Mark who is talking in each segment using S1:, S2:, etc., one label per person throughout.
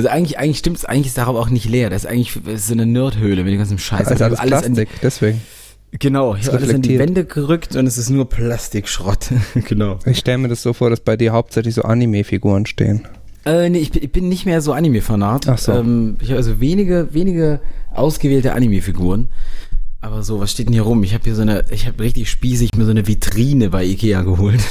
S1: Also eigentlich, eigentlich stimmt's, eigentlich ist der Raum auch nicht leer. Das ist eigentlich das ist so eine Nerdhöhle mit dem ganzen Scheiß.
S2: Also alles,
S1: alles
S2: Plastik,
S1: an,
S2: deswegen.
S1: Genau, ich
S2: Es
S1: habe alles an die. Wände gerückt und es ist nur Plastikschrott. genau.
S2: Ich stelle mir das so vor, dass bei dir hauptsächlich so Anime-Figuren stehen.
S1: Äh, nee, ich, bin- ich bin nicht mehr so Anime-Fanat.
S2: Ach so.
S1: Ähm, ich habe also wenige, wenige ausgewählte Anime-Figuren. Aber so, was steht denn hier rum? Ich habe hier so eine, ich habe richtig spießig mir so eine Vitrine bei Ikea geholt.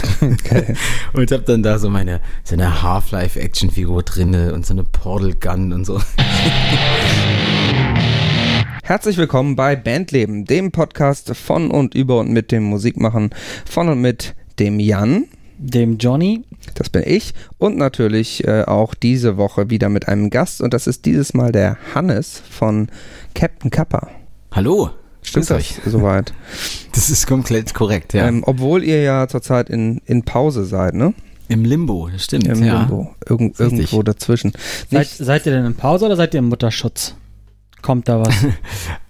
S2: Geil.
S1: und habe dann da so meine, so eine Half-Life-Action-Figur drinne und so eine Portal Gun und so.
S2: Herzlich willkommen bei Bandleben, dem Podcast von und über und mit dem Musikmachen von und mit dem Jan,
S3: dem Johnny.
S2: das bin ich, und natürlich äh, auch diese Woche wieder mit einem Gast und das ist dieses Mal der Hannes von Captain Kappa.
S1: Hallo.
S2: Stimmt das
S1: euch.
S2: soweit?
S1: Das ist komplett korrekt, ja.
S2: Ähm, obwohl ihr ja zurzeit in, in Pause seid, ne?
S1: Im Limbo, das stimmt.
S2: Im
S1: ja.
S2: Limbo. Irgend, irgendwo dazwischen.
S3: Seid, seid ihr denn in Pause oder seid ihr im Mutterschutz? Kommt da was?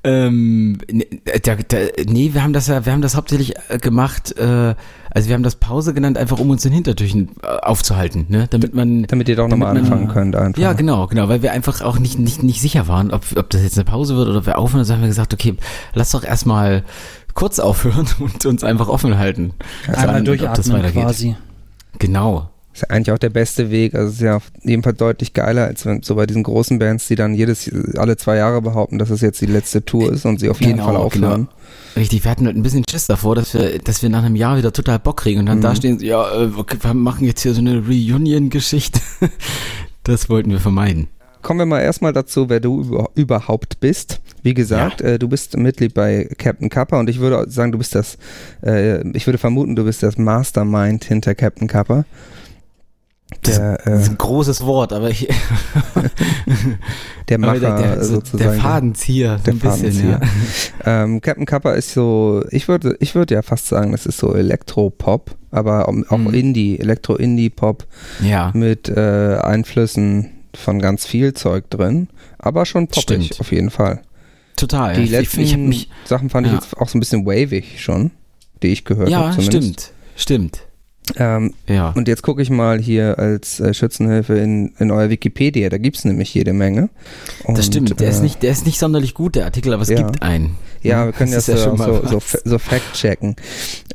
S1: Ähm, ne, da, da, nee, wir haben das ja, wir haben das hauptsächlich äh, gemacht, äh, also wir haben das Pause genannt, einfach um uns in Hintertüchen äh, aufzuhalten, ne? Damit man
S2: damit ihr doch nochmal
S1: man-
S2: anfangen könnt einfach.
S1: Ja, genau, genau, weil wir einfach auch nicht, nicht, nicht sicher waren, ob, ob das jetzt eine Pause wird oder ob wir aufhören. Also haben wir gesagt, okay, lass doch erstmal kurz aufhören und uns einfach offen halten.
S3: Einmal
S1: Dann, ob das
S3: durchatmen
S1: weitergeht.
S3: quasi.
S1: Genau.
S2: Ist ja eigentlich auch der beste Weg. Also es ist ja auf jeden Fall deutlich geiler, als wenn so bei diesen großen Bands, die dann jedes alle zwei Jahre behaupten, dass es jetzt die letzte Tour ist und sie auf jeden
S1: Genau,
S2: Fall aufhören.
S1: Richtig, wir hatten ein bisschen Schiss davor, dass wir, dass wir nach einem Jahr wieder total Bock kriegen und dann
S2: Mhm.
S1: da stehen, ja, äh, okay, wir machen jetzt hier so eine Reunion-Geschichte. Das wollten wir vermeiden.
S2: Kommen wir mal erstmal dazu, wer du über, überhaupt bist. Wie gesagt, äh, du bist Mitglied bei Captain Kappa und ich würde sagen, du bist das, äh, ich würde vermuten, du bist das Mastermind hinter Captain Kappa. Der,
S1: Das ist
S2: äh,
S1: ein großes Wort, aber ich,
S2: der Macher
S1: der, der, so
S2: sozusagen.
S1: der Fadenzieher,
S2: der
S1: ein bisschen,
S2: Fadenzieher.
S1: ja.
S2: Ähm, Captain Kappa ist so, ich würde, ich würde ja fast sagen, das ist so Elektropop, aber auch
S1: Mhm.
S2: Indie, Elektro-Indie-Pop
S1: Ja,
S2: mit äh, Einflüssen von ganz viel Zeug drin, aber schon poppig
S1: Stimmt.
S2: auf jeden Fall.
S1: total.
S2: Die
S1: ich,
S2: letzten
S1: ich hab mich,
S2: Sachen fand
S1: ja.
S2: ich jetzt auch so ein bisschen wavig schon, die ich gehört
S1: ja,
S2: habe zumindest.
S1: stimmt, stimmt,
S2: Ähm,
S1: ja.
S2: und jetzt gucke ich mal hier als äh, Schützenhilfe in, in euer Wikipedia, da gibt es nämlich jede Menge. Und,
S1: das stimmt, der ist
S2: äh,
S1: nicht, der ist nicht sonderlich gut, der Artikel, aber es
S2: Ja.
S1: gibt einen.
S2: Ja, wir können das,
S1: ist ja
S2: so,
S1: schon mal
S2: so.
S1: Genau.
S2: so, fa- so fact-checken.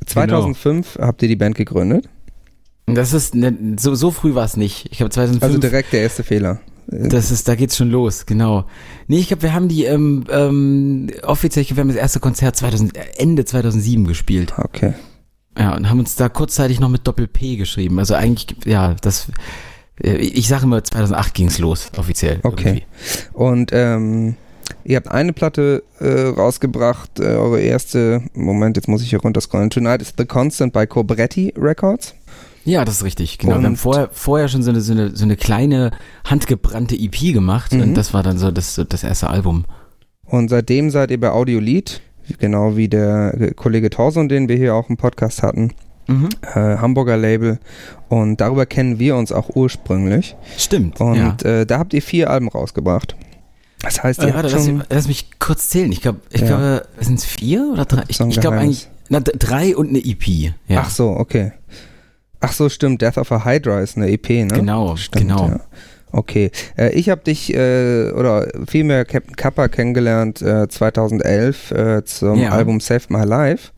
S2: 2005 habt ihr die Band gegründet.
S1: Das ist, ne, so, so früh war es nicht. Ich glaube 2005.
S2: Also direkt der erste Fehler.
S1: Das ist, da geht's schon los, genau. Nee, ich glaube, wir haben die ähm, ähm, offiziell, ich glaub, wir haben das erste Konzert 2000, äh, Ende 2007 gespielt.
S2: Okay.
S1: Ja, und haben uns da kurzzeitig noch mit Doppel-P geschrieben. Also eigentlich, ja, das, äh, ich sage immer, 2008 ging's los, offiziell.
S2: Okay.
S1: irgendwie.
S2: Und ähm, ihr habt eine Platte äh, rausgebracht, äh, eure erste, Moment, jetzt muss ich hier runterscrollen. Tonight is the Constant bei Cobretti Records.
S1: Ja, das ist richtig, genau. wir haben
S2: Und-
S1: vorher, vorher schon so eine, so eine, so eine kleine, handgebrannte EP gemacht
S2: Mhm.
S1: und das war dann so das, das erste Album.
S2: Und seitdem seid ihr bei Audiolied, genau wie der äh, Kollege Torson, den wir hier auch im Podcast hatten,
S1: Mhm.
S2: äh, Hamburger Label. Und darüber kennen wir uns auch ursprünglich.
S1: Stimmt.
S2: Und
S1: ja.
S2: äh, da habt ihr vier Alben rausgebracht. Das heißt, ihr
S1: Äh, warte, lass, lass mich kurz zählen. Ich glaube, ich
S2: Ja.
S1: glaube, sind es vier oder drei? Ich, ich glaube eigentlich, na, drei und eine EP. Ja.
S2: Ach so, okay. Ach so, stimmt. Death of a Hydra ist eine EP, ne?
S1: Genau,
S2: Stimmt,
S1: genau.
S2: Ja. Okay. Äh, ich habe dich, äh, oder vielmehr Captain Kappa kennengelernt äh, 2011 äh, zum
S1: Ja.
S2: Album Save My Life.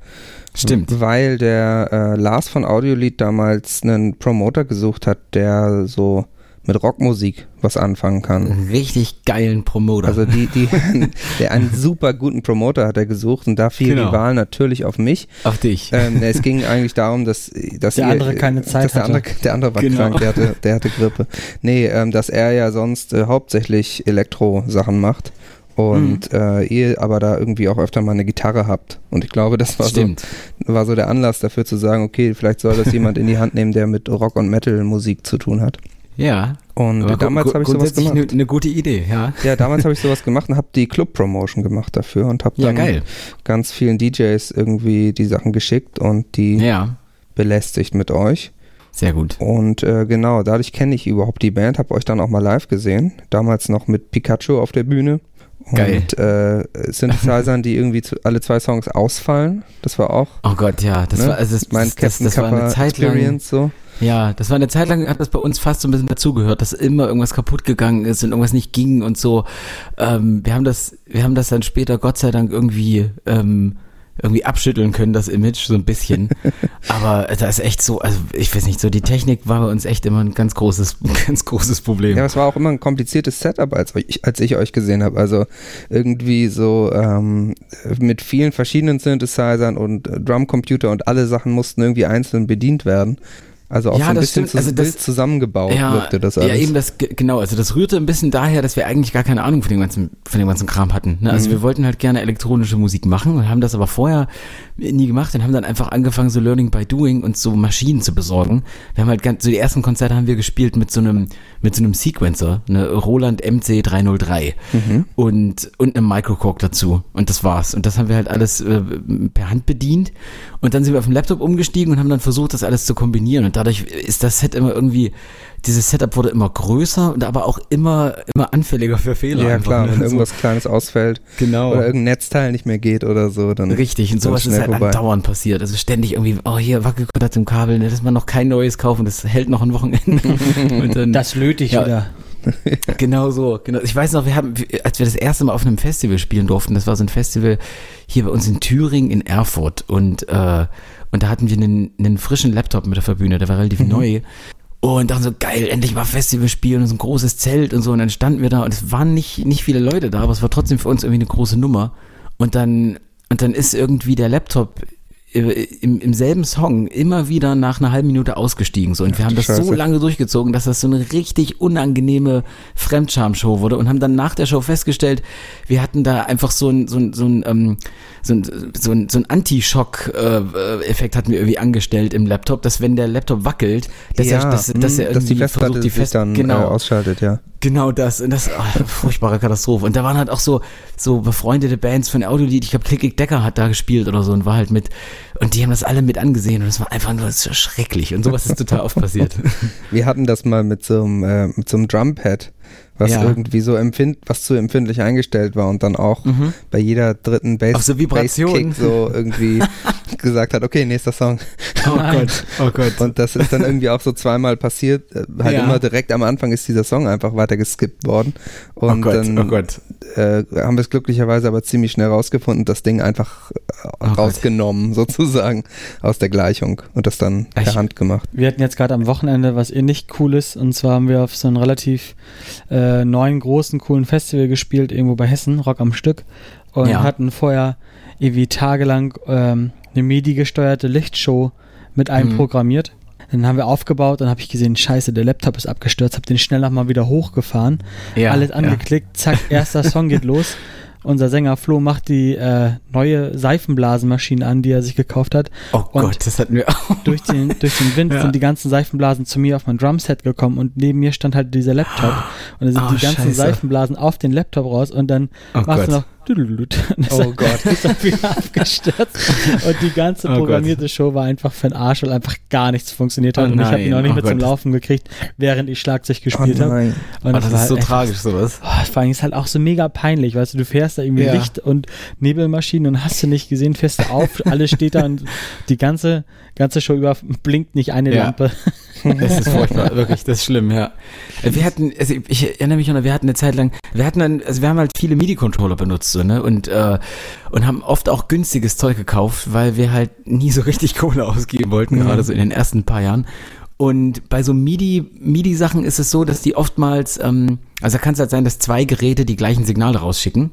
S1: Stimmt.
S2: Weil der äh, Lars von Audiolied damals einen Promoter gesucht hat, der so mit Rockmusik was anfangen kann.
S1: Einen richtig geilen Promoter.
S2: Also die, die, der einen super guten Promoter hat er gesucht und da fiel
S1: Genau.
S2: die Wahl natürlich auf mich.
S1: Auf dich.
S2: Ähm, es ging eigentlich darum, dass, dass
S3: Der
S2: ihr,
S3: andere keine Zeit
S2: dass der
S3: hatte.
S2: andere, der andere war
S1: Genau.
S2: krank, der hatte, der hatte Grippe. Nee, ähm, dass er ja sonst äh, hauptsächlich Elektro-Sachen macht und
S1: Mhm.
S2: äh, ihr aber da irgendwie auch öfter mal eine Gitarre habt. Und ich glaube, das war so,
S1: Stimmt.
S2: war so der Anlass dafür zu sagen, okay, vielleicht soll das jemand in die Hand nehmen, der mit Rock- und Metal-Musik zu tun hat.
S1: Ja.
S2: Und
S1: Aber
S2: damals habe ich sowas gemacht.
S1: Eine, eine gute Idee, ja.
S2: Ja, damals habe ich sowas gemacht und habe die Club-Promotion gemacht dafür und habe
S1: Ja,
S2: dann
S1: geil.
S2: ganz vielen DJs irgendwie die Sachen geschickt und die
S1: Ja.
S2: belästigt mit euch.
S1: Sehr gut.
S2: Und äh, genau, dadurch kenne ich überhaupt die Band, habe euch dann auch mal live gesehen. Damals noch mit Pikachu auf der Bühne.
S1: Geil.
S2: Und äh, Synthesizern, die irgendwie zu, alle zwei Songs ausfallen. Das war auch
S1: Oh Gott, ja. Das
S2: Ne?
S1: war, also das,
S2: mein
S1: das, das, das war eine Zeit lang.
S2: Experience so.
S1: Ja, das war eine Zeit lang, hat das bei uns fast so ein bisschen dazugehört, dass immer irgendwas kaputt gegangen ist und irgendwas nicht ging und so. Ähm, wir haben das, wir haben das dann später Gott sei Dank irgendwie ähm, irgendwie abschütteln können, das Image, so ein bisschen. Aber da ist echt so, also ich weiß nicht, so die Technik war bei uns echt immer ein ganz großes, ganz großes Problem.
S2: Ja, es war auch immer ein kompliziertes Setup, als ich, als ich euch gesehen habe. Also irgendwie so ähm, mit vielen verschiedenen Synthesizern und äh, Drumcomputer und alle Sachen mussten irgendwie einzeln bedient werden. Also auch
S1: Ja,
S2: so ein
S1: das
S2: bisschen
S1: stimmt. Also das-
S2: zusammengebaut
S1: ja,
S2: wirkte das alles.
S1: Ja, eben das, ge- genau, also das rührte ein bisschen daher, dass wir eigentlich gar keine Ahnung von dem ganzen, von dem ganzen Kram hatten. Ne? Also
S2: Mhm.
S1: wir wollten halt gerne elektronische Musik machen und haben das aber vorher nie gemacht und haben dann einfach angefangen, so Learning by Doing und so Maschinen zu besorgen. Wir haben halt ganz, so die ersten Konzerte haben wir gespielt mit so einem, mit so einem Sequencer, eine Roland MC 303
S2: Mhm.
S1: und, und einem Microcork dazu. Und das war's. Und das haben wir halt alles äh, per Hand bedient. Und dann sind wir auf den Laptop umgestiegen und haben dann versucht, das alles zu kombinieren. Und dadurch ist das Set immer irgendwie, dieses Setup wurde immer größer und aber auch immer, immer anfälliger für Fehler.
S2: ja,
S1: einfach,
S2: klar,
S1: ne?
S2: wenn
S1: So-
S2: irgendwas Kleines ausfällt
S1: Genau.
S2: oder irgendein Netzteil nicht mehr geht oder so, dann
S1: Richtig, und sowas ist halt
S2: vorbei.
S1: andauernd passiert. Also ständig irgendwie, oh hier, Wackelkontakt im Kabel, ne, dass man noch kein neues kaufen, das hält noch ein Wochenende. und dann,
S3: Das löte ich
S1: Ja.
S3: wieder.
S1: Genau so, genau. Ich weiß noch, wir haben, als wir das erste Mal auf einem Festival spielen durften, das war so ein Festival hier bei uns in Thüringen in Erfurt und, äh, und da hatten wir einen, einen frischen Laptop mit auf der Bühne, der war relativ neu. Und dann so, geil, endlich mal Festival spielen und so ein großes Zelt und so. Und dann standen wir da und es waren nicht, nicht viele Leute da, aber es war trotzdem für uns irgendwie eine große Nummer. Und dann, und dann ist irgendwie der Laptop im, im selben Song immer wieder nach einer halben Minute ausgestiegen. So. Und wir haben das so
S2: Scheiße.
S1: lange durchgezogen, dass das so eine richtig unangenehme Fremdscham-Show wurde und haben dann nach der Show festgestellt, wir hatten da einfach so ein, so ein, so ein, ähm, so ein, so ein, so ein Anti-Schock-Effekt hatten wir irgendwie angestellt im Laptop, dass wenn der Laptop wackelt, dass
S2: ja,
S1: er, dass,
S2: mh,
S1: dass er
S2: dass die
S1: irgendwie
S2: Festplatte
S1: versucht, die Fest,
S2: dann
S1: genau,
S2: äh, ausschaltet, ja.
S1: Genau das. Und das, ah, furchtbare Katastrophe. Und da waren halt auch so, so befreundete Bands von Audiolied. Ich glaube, Klickig Decker hat da gespielt oder so und war halt mit, und die haben das alle mit angesehen und es war einfach nur ist schrecklich. Und sowas ist total oft passiert.
S2: Wir hatten das mal mit so einem, äh, mit so einem Drumpad, was
S1: Ja.
S2: irgendwie so empfind, was zu empfindlich eingestellt war und dann auch
S1: Mhm.
S2: bei jeder dritten Bass,
S1: Auf so Vibration.
S2: Bass-Kick so irgendwie gesagt hat, okay, nächster Song.
S1: Oh. Gott, oh Gott.
S2: Und das ist dann irgendwie auch so zweimal passiert. Äh, Halt
S1: Ja.
S2: immer direkt am Anfang ist dieser Song einfach weiter geskippt worden.
S1: oh
S2: Und
S1: Gott,
S2: dann
S1: oh Gott.
S2: Äh, haben wir es glücklicherweise aber ziemlich schnell rausgefunden, das Ding einfach äh,
S1: Oh Gott.
S2: rausgenommen, sozusagen, aus der Gleichung und das dann per
S1: Ich-
S2: Hand gemacht.
S3: Wir hatten jetzt gerade am Wochenende was ähnlich Cooles und zwar haben wir auf so einem relativ äh, neuen, großen, coolen Festival gespielt, irgendwo bei Hessen, Rock am Stück und
S1: Ja.
S3: hatten vorher irgendwie tagelang ähm, eine MIDI-gesteuerte Lichtshow mit einem
S1: Mhm.
S3: programmiert. Dann haben wir aufgebaut, dann habe ich gesehen, scheiße, der Laptop ist abgestürzt, habe den schnell nochmal wieder hochgefahren,
S1: Ja,
S3: alles
S1: ja.
S3: angeklickt, zack, erster Song geht los. Unser Sänger Flo macht die äh, neue Seifenblasenmaschine an, die er sich gekauft hat.
S1: Oh
S3: Und
S1: Gott, das hatten wir auch.
S3: durch den, durch den Wind
S1: Ja.
S3: sind die ganzen Seifenblasen zu mir auf mein Drumset gekommen und neben mir stand halt dieser Laptop und dann sind
S1: Oh,
S3: die ganzen
S1: Scheiße.
S3: Seifenblasen auf den Laptop raus und dann
S1: Oh
S3: machst
S1: Gott.
S3: du noch
S2: Oh Gott.
S3: ist dann wieder abgestürzt und die ganze
S1: Oh Gott.
S3: programmierte Show war einfach für den Arsch, weil einfach gar nichts funktioniert hat
S1: Oh
S3: und ich habe ihn auch nicht
S1: oh
S3: mehr zum
S1: Gott.
S3: Laufen gekriegt, während ich Schlagzeug gespielt habe.
S1: Oh, das
S3: war
S1: ist so
S3: echt-
S1: tragisch, sowas.
S3: Vor allem ist halt auch so mega peinlich, weißt du, du fährst da irgendwie
S1: Ja.
S3: Licht und Nebelmaschinen und hast du nicht gesehen, fährst du auf, alles steht da und die ganze, ganze Show über blinkt nicht eine
S1: Ja.
S3: Lampe.
S1: Das ist furchtbar, wirklich, das ist schlimm, ja. Wir hatten, also ich erinnere mich noch, wir hatten eine Zeit lang, wir hatten dann, also wir haben halt viele MIDI-Controller benutzt, so, ne, und, äh, und haben oft auch günstiges Zeug gekauft, weil wir halt nie so richtig Kohle ausgeben wollten,
S2: Mhm.
S1: gerade so in den ersten paar Jahren. Und bei so MIDI, MIDI-Sachen ist es so, dass die oftmals, ähm, also da kann es halt sein, dass zwei Geräte die gleichen Signale rausschicken.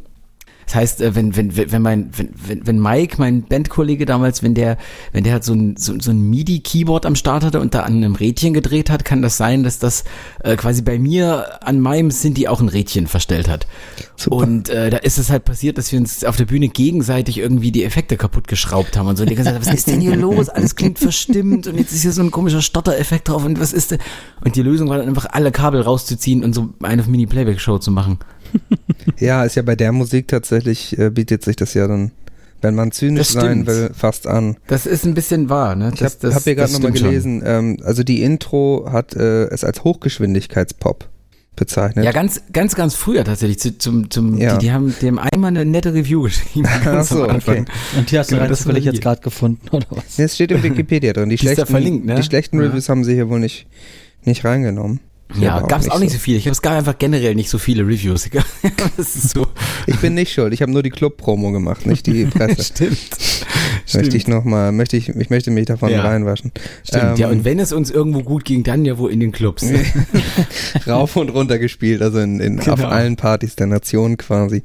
S1: Das heißt, äh, wenn, wenn, wenn mein, wenn, wenn, wenn Mike, mein Bandkollege damals, wenn der, wenn der halt so ein, so, so ein MIDI-Keyboard am Start hatte und da an einem Rädchen gedreht hat, kann das sein, dass das äh, quasi bei mir an meinem Sinti auch ein Rädchen verstellt hat.
S2: Super.
S1: Und äh, da ist es halt passiert, dass wir uns auf der Bühne gegenseitig irgendwie die Effekte kaputt geschraubt haben und so. Und die ganze Zeit, was ist denn hier los? Alles klingt verstimmt und jetzt ist hier so ein komischer Stottereffekt drauf und was ist denn? Und die Lösung war dann einfach alle Kabel rauszuziehen und so eine Mini-Playback-Show zu machen.
S2: Ja, ist ja bei der Musik tatsächlich, äh, bietet sich das ja dann, wenn man zynisch
S1: Das
S2: sein will, fast an.
S1: Das ist ein bisschen wahr, ne?
S2: Ich habe hab hier gerade nochmal gelesen, ähm, also die Intro hat äh, es als Hochgeschwindigkeitspop bezeichnet.
S1: Ja, ganz, ganz, ganz früher tatsächlich. Zu, zum, zum,
S2: Ja.
S1: die, die haben dem einmal eine nette Review geschrieben.
S2: Ach
S1: ganz
S2: so, okay.
S3: Und die hast du
S1: Genau, das
S3: zufällig
S1: war
S3: jetzt gerade gefunden, oder was?
S2: Nee, Es steht im Wikipedia drin. Die
S1: Die ist da
S2: schlechten,
S1: verlinkt, ne?
S2: die schlechten
S1: Ja.
S2: Reviews haben sie hier wohl nicht, nicht reingenommen.
S1: Ja, gab es auch nicht so viele. Ich glaube, es gab einfach generell nicht so viele Reviews. so.
S2: Ich bin nicht schuld. Ich habe nur die Club-Promo gemacht, nicht die Presse.
S1: Stimmt.
S2: möchte ich noch mal, möchte ich, ich möchte mich davon
S1: Ja.
S2: reinwaschen.
S1: Stimmt, ja,
S2: Ähm,
S1: und wenn es uns irgendwo gut ging, dann ja wohl in den Clubs.
S2: rauf und runter gespielt, also in, in, auf
S1: Genau.
S2: allen Partys der Nation quasi.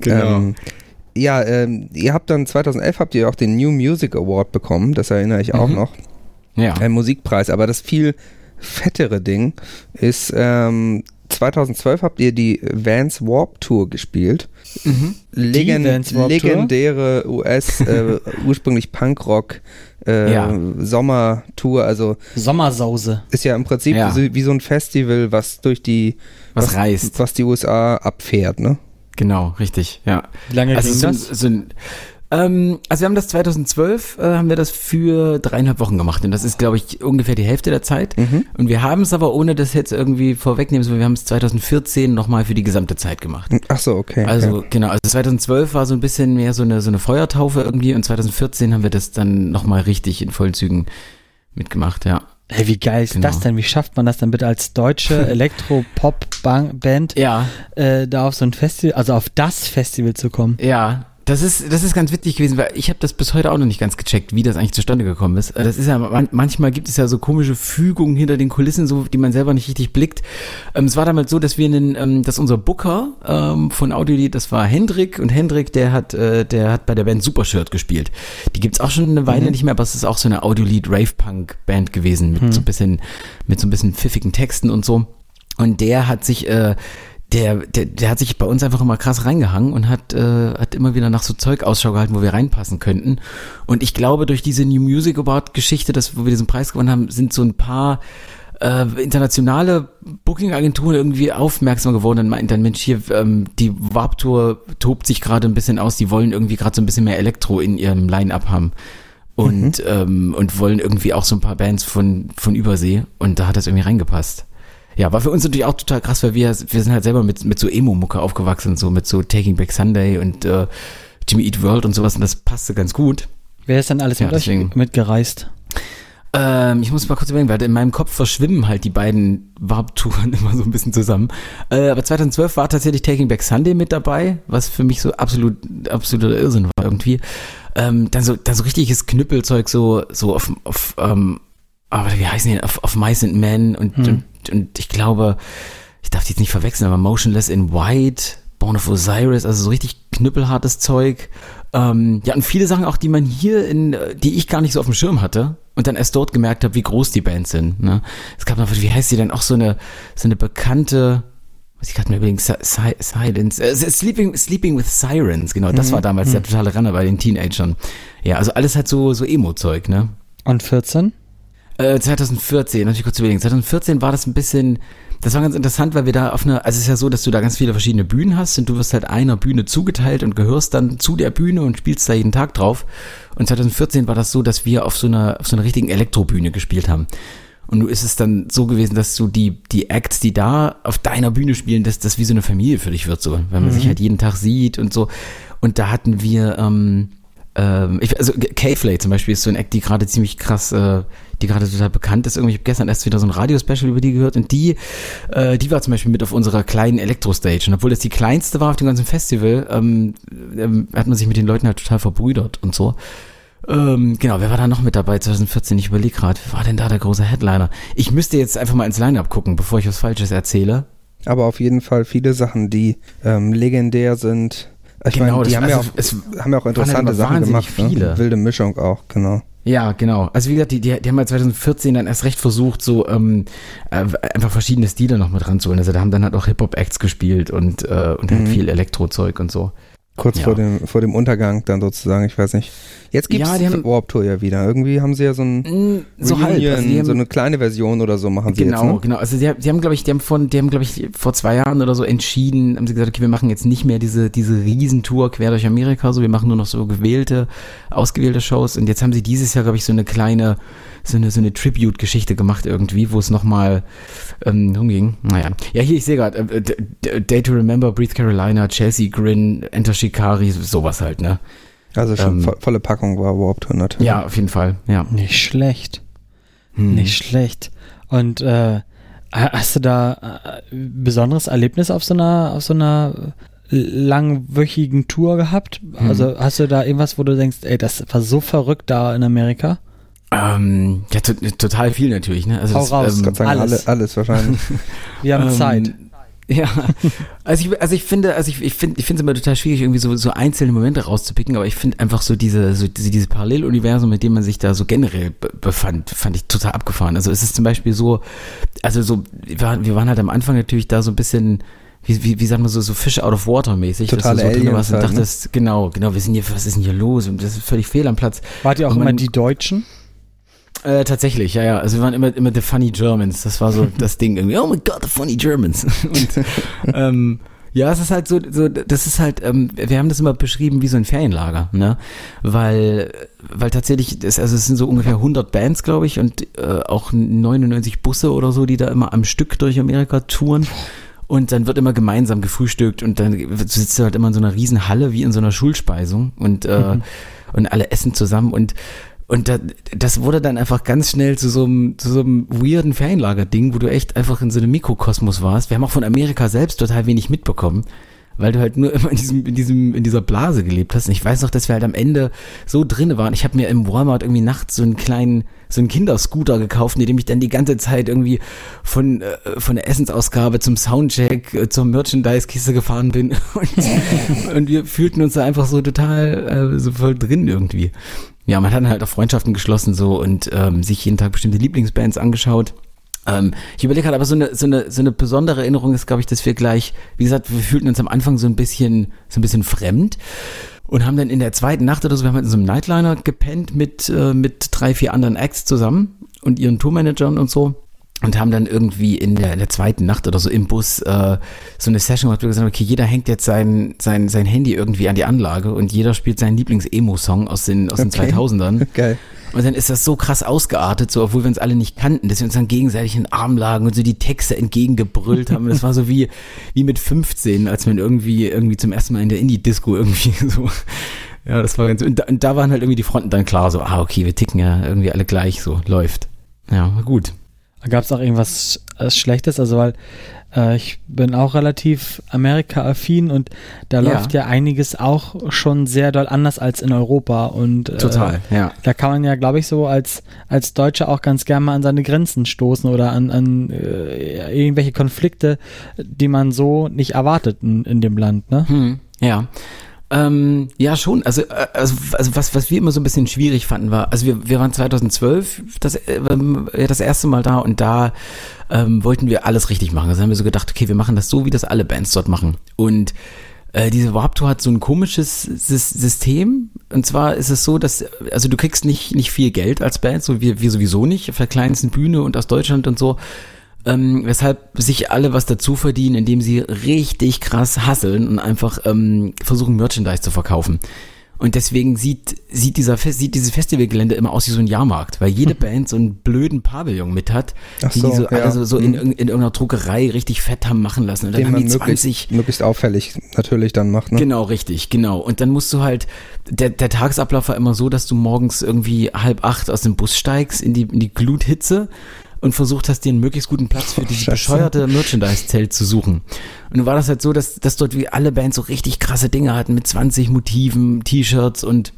S1: Genau.
S2: Ähm, ja, ähm, ihr habt dann 2011 habt ihr auch den New Music Award bekommen, das erinnere ich auch
S1: Mhm.
S2: noch,
S1: Ja.
S2: ein Musikpreis, aber das viel fettere Ding ist, ähm, 2012 habt ihr die Vans Warp Tour gespielt.
S1: Mhm.
S2: Legen,
S3: Vans Tour?
S2: legendäre US, äh, ursprünglich Punkrock äh,
S1: Ja.
S2: Sommertour, also
S3: Sommersause.
S2: ist ja im Prinzip
S1: Ja.
S2: so, wie so ein Festival, was durch die
S1: Was reißt.
S2: was die USA abfährt, ne?
S1: Genau, richtig, ja.
S3: Wie lange
S1: Also,
S3: ging
S1: so,
S3: das?
S1: so ein, ähm, also wir haben das 2012, äh, haben wir das für dreieinhalb Wochen gemacht und das ist, glaube ich, ungefähr die Hälfte der Zeit.
S2: Mhm.
S1: Und wir haben es aber, ohne das jetzt irgendwie vorwegnehmen zu wollen, wir haben es 2014 nochmal für die gesamte Zeit gemacht.
S2: Ach so, okay.
S1: Also
S2: ja.
S1: genau, also 2012 war so ein bisschen mehr so eine, so eine Feuertaufe irgendwie und 2014 haben wir das dann nochmal richtig in vollen Zügen mitgemacht, ja.
S3: Hey, wie geil ist
S1: Genau.
S3: das denn? Wie schafft man das denn bitte als deutsche Elektro-Pop-Band
S1: Ja,
S3: äh, da auf so ein Festival, also auf das Festival zu kommen?
S1: Ja, das ist, das ist ganz witzig gewesen, weil ich habe das bis heute auch noch nicht ganz gecheckt, wie das eigentlich zustande gekommen ist. Das ist ja, man, manchmal gibt es ja so komische Fügungen hinter den Kulissen, so die man selber nicht richtig blickt. Ähm, es war damals so, dass wir einen, ähm, dass unser Booker ähm, von Audiolied, das war Hendrik und Hendrik, der hat, äh, der hat bei der Band Supershirt gespielt. Die gibt's auch schon eine Weile nicht mehr, aber es ist auch so eine Audiolied Rave Punk Band gewesen mit so ein bisschen, mit so ein bisschen pfiffigen Texten und so. Und der hat sich, äh, der, der, der hat sich bei uns einfach immer krass reingehangen und hat, äh, hat immer wieder nach so Zeug Ausschau gehalten, wo wir reinpassen könnten. Und ich glaube, durch diese New Music Award Geschichte, das, wo wir diesen Preis gewonnen haben, sind so ein paar äh, internationale Booking-Agenturen irgendwie aufmerksam geworden und meinten dann, Mensch, hier, ähm, die Warp-Tour tobt sich gerade ein bisschen aus, die wollen irgendwie gerade so ein bisschen mehr Elektro in ihrem Line-Up haben. Und, ähm, und wollen irgendwie auch so ein paar Bands von, von Übersee. Und da hat das irgendwie reingepasst. Ja, war für uns natürlich auch total krass, weil wir, wir sind halt selber mit, mit so Emo-Mucke aufgewachsen, so mit so Taking Back Sunday und äh, Jimmy Eat World und sowas und das passte ganz gut.
S3: Wer ist denn alles
S1: Ja,
S3: mit euch
S1: deswegen.
S3: mitgereist?
S1: Ähm, ich muss mal kurz überlegen, weil in meinem Kopf verschwimmen halt die beiden Warp-Touren immer so ein bisschen zusammen. Äh, aber 2012 war tatsächlich Taking Back Sunday mit dabei, was für mich so absolut, absoluter Irrsinn war irgendwie. Ähm, dann so, dann so richtiges Knüppelzeug, so, so auf, auf, ähm, aber wie heißen die, auf, auf Mice and Men und,
S3: Hm.
S1: und, und ich glaube, ich darf die jetzt nicht verwechseln, aber Motionless in White, Bone of Osiris, also so richtig knüppelhartes Zeug. Ähm, ja, und viele Sachen auch, die man hier in, äh, die ich gar nicht so auf dem Schirm hatte und dann erst dort gemerkt habe, wie groß die Bands sind. Ne? Es gab noch, wie heißt die denn, auch so eine, so eine bekannte, was ich gerade mir überlegen, Si- Si- Silence, äh, Sleeping, Sleeping with Sirens, genau, das war damals der totale Renner bei den Teenagern. Ja, also alles halt so, so Emo-Zeug, ne?
S3: Und 14?
S1: Äh, 2014, natürlich kurz überlegen. 2014 war das ein bisschen, das war ganz interessant, weil wir da auf einer, also es ist ja so, dass du da ganz viele verschiedene Bühnen hast und du wirst halt einer Bühne zugeteilt und gehörst dann zu der Bühne und spielst da jeden Tag drauf. Und 2014 war das so, dass wir auf so einer, auf so einer richtigen Elektrobühne gespielt haben. Und nun ist es dann so gewesen, dass du die, die Acts, die da auf deiner Bühne spielen, dass das wie so eine Familie für dich wird, so, weil man sich halt jeden Tag sieht und so. Und da hatten wir, ähm, ähm, ich, also K-Flay zum Beispiel ist so ein Act, die gerade ziemlich krass, äh, die gerade total bekannt ist. Irgendwie, ich habe gestern erst wieder so ein Radio-Special über die gehört und die, äh, die war zum Beispiel mit auf unserer kleinen Elektro-Stage. Und obwohl das die kleinste war auf dem ganzen Festival, ähm, ähm, hat man sich mit den Leuten halt total verbrüdert und so. Ähm, genau, wer war da noch mit dabei 2014? Ich überlege gerade, wer war denn da der große Headliner? Ich müsste jetzt einfach mal ins Line-Up gucken, bevor ich was Falsches erzähle.
S2: Aber auf jeden Fall viele Sachen, die ähm, legendär sind. Ich
S1: Genau,
S2: meine, die haben, ja
S1: also
S2: auch,
S1: es
S2: haben ja auch
S1: halt
S2: interessante Sachen gemacht.
S1: viele.
S2: Ne? Wilde Mischung auch, genau.
S1: Ja, genau. Also wie gesagt, die, die, die haben halt 2014 dann erst recht versucht, so ähm, äh, einfach verschiedene Stile noch mit ranzuholen. Also da haben dann halt auch Hip-Hop-Acts gespielt und, äh, und halt
S2: Mhm.
S1: viel Elektrozeug und so.
S2: Kurz
S1: Ja.
S2: vor, dem, vor dem Untergang dann sozusagen, ich weiß nicht. Jetzt gibt es
S1: Ja, die
S2: Warp Tour ja wieder. Irgendwie haben sie ja so ein
S1: So.
S2: Reunion,
S1: Also die haben,
S2: so eine kleine Version oder so machen sie
S1: genau,
S2: jetzt. Ne?
S1: genau. Also die, haben- die haben, glaube ich, die haben von, die haben, glaube ich, vor zwei Jahren oder so entschieden, haben sie gesagt, okay, wir machen jetzt nicht mehr diese, diese Riesentour quer durch Amerika, so wir machen nur noch so gewählte, ausgewählte Shows. Und jetzt haben sie dieses Jahr, glaube ich, so eine kleine, so eine, so eine Tribute-Geschichte gemacht irgendwie, wo es nochmal ähm, rumging. Naja. Ja, hier, ich sehe gerade, äh, Day to Remember, Breathe Carolina, Chelsea Grin, Enter Shikari, sowas halt, ne?
S2: Also schon
S1: Ähm,
S2: vo volle Packung war Tour natürlich.
S1: Ja, auf jeden Fall, ja.
S3: Nicht schlecht.
S1: Hm.
S3: Nicht schlecht. Und äh, hast du da äh, ein besonderes Erlebnis auf so einer, auf so einer äh, langwöchigen Tour gehabt?
S1: Hm.
S3: Also hast du da irgendwas, wo du denkst, ey, das war so verrückt da in Amerika?
S1: Ähm, ja, to total viel natürlich, ne? Also
S3: Hau
S1: das,
S3: raus.
S1: ähm,
S2: Dank
S3: Alles.
S2: alle, alles wahrscheinlich.
S3: Wir haben
S1: Ähm,
S3: Zeit.
S1: Ja, also ich, also ich finde, also ich, ich finde, ich finde es immer total schwierig, irgendwie so, so einzelne Momente rauszupicken, aber ich finde einfach so diese, so diese, dieses Paralleluniversum, mit dem man sich da so generell be- befand, fand ich total abgefahren. Also es ist zum Beispiel so, also so, wir waren, wir waren halt am Anfang natürlich da so ein bisschen, wie, wie, wie sagt man so, so Fish out of water mäßig. dass du
S2: Totale
S1: so drin
S2: Aliens
S1: warst und
S2: halt, ne?
S1: dachtest, genau, genau, wir sind hier, was ist denn hier los? Und das ist völlig fehl am Platz.
S3: Wart ihr auch
S1: und
S3: immer
S1: man-
S3: die Deutschen?
S1: Äh, tatsächlich, ja, ja. Also wir waren immer, immer the funny Germans. Das war so das Ding irgendwie. Oh my God, the funny Germans. Und ähm, ja, es ist halt so, so, das ist halt, ähm, wir haben das immer beschrieben wie so ein Ferienlager, ne? Weil, weil tatsächlich, das, also es sind so ungefähr 100 Bands, glaube ich, und äh, auch 99 Busse oder so, die da immer am Stück durch Amerika touren. Und dann wird immer gemeinsam gefrühstückt und dann sitzt du halt immer in so einer riesen Halle wie in so einer Schulspeisung und, äh, und alle essen zusammen und und da, das wurde dann einfach ganz schnell zu so einem, zu so einem weirden Ferienlager-Ding, wo du echt einfach in so einem Mikrokosmos warst. Wir haben auch von Amerika selbst total wenig mitbekommen, weil du halt nur immer in diesem, in diesem, in dieser Blase gelebt hast. Und ich weiß noch, dass wir halt am Ende so drinne waren. Ich habe mir im Walmart irgendwie nachts so einen kleinen, so einen Kinderscooter gekauft, mit dem ich dann die ganze Zeit irgendwie von, äh, von der Essensausgabe zum Soundcheck, äh, zur Merchandise-Kiste gefahren bin. Und, und wir fühlten uns da einfach so total äh, so voll drin irgendwie. Ja, man hat halt auch Freundschaften geschlossen so und ähm, sich jeden Tag bestimmte Lieblingsbands angeschaut. Ähm, ich überlege halt aber so eine, so eine, so eine besondere Erinnerung ist, glaube ich, dass wir gleich, wie gesagt, wir fühlten uns am Anfang so ein bisschen, so ein bisschen fremd und haben dann in der zweiten Nacht oder so, wir haben halt in so einem Nightliner gepennt mit, äh, mit drei, vier anderen Acts zusammen und ihren Tourmanagern und so und haben dann irgendwie in der, in der zweiten Nacht oder so im Bus äh, so eine Session gemacht, wo wir gesagt haben, okay, jeder hängt jetzt sein, sein, sein Handy irgendwie an die Anlage und jeder spielt seinen Lieblings-Emo-Song aus den, aus den
S2: Okay.
S1: 2000ern.
S2: Geil.
S1: Und dann ist das so krass ausgeartet, so obwohl wir uns alle nicht kannten, dass wir uns dann gegenseitig in den Arm lagen und so die Texte entgegengebrüllt haben. Und das war so wie, wie mit 15, als man irgendwie, irgendwie zum ersten Mal in der Indie-Disco irgendwie so. Ja, das war ganz, und da, und da waren halt irgendwie die Fronten dann klar, so, ah, okay, wir ticken ja irgendwie alle gleich, so, läuft. Ja, gut.
S3: Gab es auch irgendwas äh, Schlechtes? Also, weil äh, ich bin auch relativ Amerika-affin und da
S1: Ja.
S3: läuft ja einiges auch schon sehr doll anders als in Europa. Und äh,
S1: Total, ja.
S3: da kann man ja, glaube ich, so als, als Deutscher auch ganz gerne mal an seine Grenzen stoßen oder an, an äh, irgendwelche Konflikte, die man so nicht erwartet in, in dem Land, ne?
S1: Hm, ja. Ähm, ja, schon. Also, äh, also, also was, was wir immer so ein bisschen schwierig fanden, war, also wir, wir waren 2012 das, äh, ähm, das erste Mal da und da ähm, wollten wir alles richtig machen. Also haben wir so gedacht, okay, wir machen das so, wie das alle Bands dort machen. Und äh, diese Warp Tour hat so ein komisches Sys System. Und zwar ist es so, dass, also du kriegst nicht, nicht viel Geld als Band, so wir, wir sowieso nicht, auf der kleinsten Bühne und aus Deutschland und so. Ähm, weshalb sich alle was dazu verdienen, indem sie richtig krass hasseln und einfach ähm, versuchen, Merchandise zu verkaufen. Und deswegen sieht, sieht, dieser Fest, sieht dieses Festivalgelände immer aus wie so ein Jahrmarkt, weil jede Band so einen blöden Pavillon mit hat,
S2: Ach
S1: die
S2: so,
S1: die so,
S2: ja.
S1: alle so, so in,
S2: Mhm.
S1: in, in irgendeiner Druckerei richtig fett haben machen lassen. Und dann
S2: Den
S1: haben die 20,
S2: möglichst, möglichst auffällig natürlich dann macht. Ne?
S1: Genau, richtig, genau. Und dann musst du halt, der, der Tagesablauf war immer so, dass du morgens irgendwie halb acht aus dem Bus steigst in die, in die Gluthitze und versucht hast, dir einen möglichst guten Platz für dieses
S2: Scheiße.
S1: bescheuerte Merchandise-Zelt zu suchen. Und dann war das halt so, dass, dass dort wie alle Bands so richtig krasse Dinge hatten mit 20 Motiven, T-Shirts und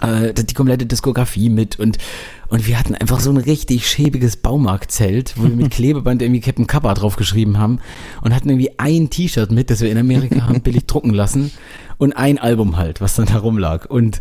S1: äh, die komplette Diskografie mit und und wir hatten einfach so ein richtig schäbiges Baumarktzelt, wo wir mit Klebeband irgendwie Captain Kappa draufgeschrieben haben und hatten irgendwie ein T-Shirt mit, das wir in Amerika haben billig drucken lassen und ein Album halt, was dann da rumlag und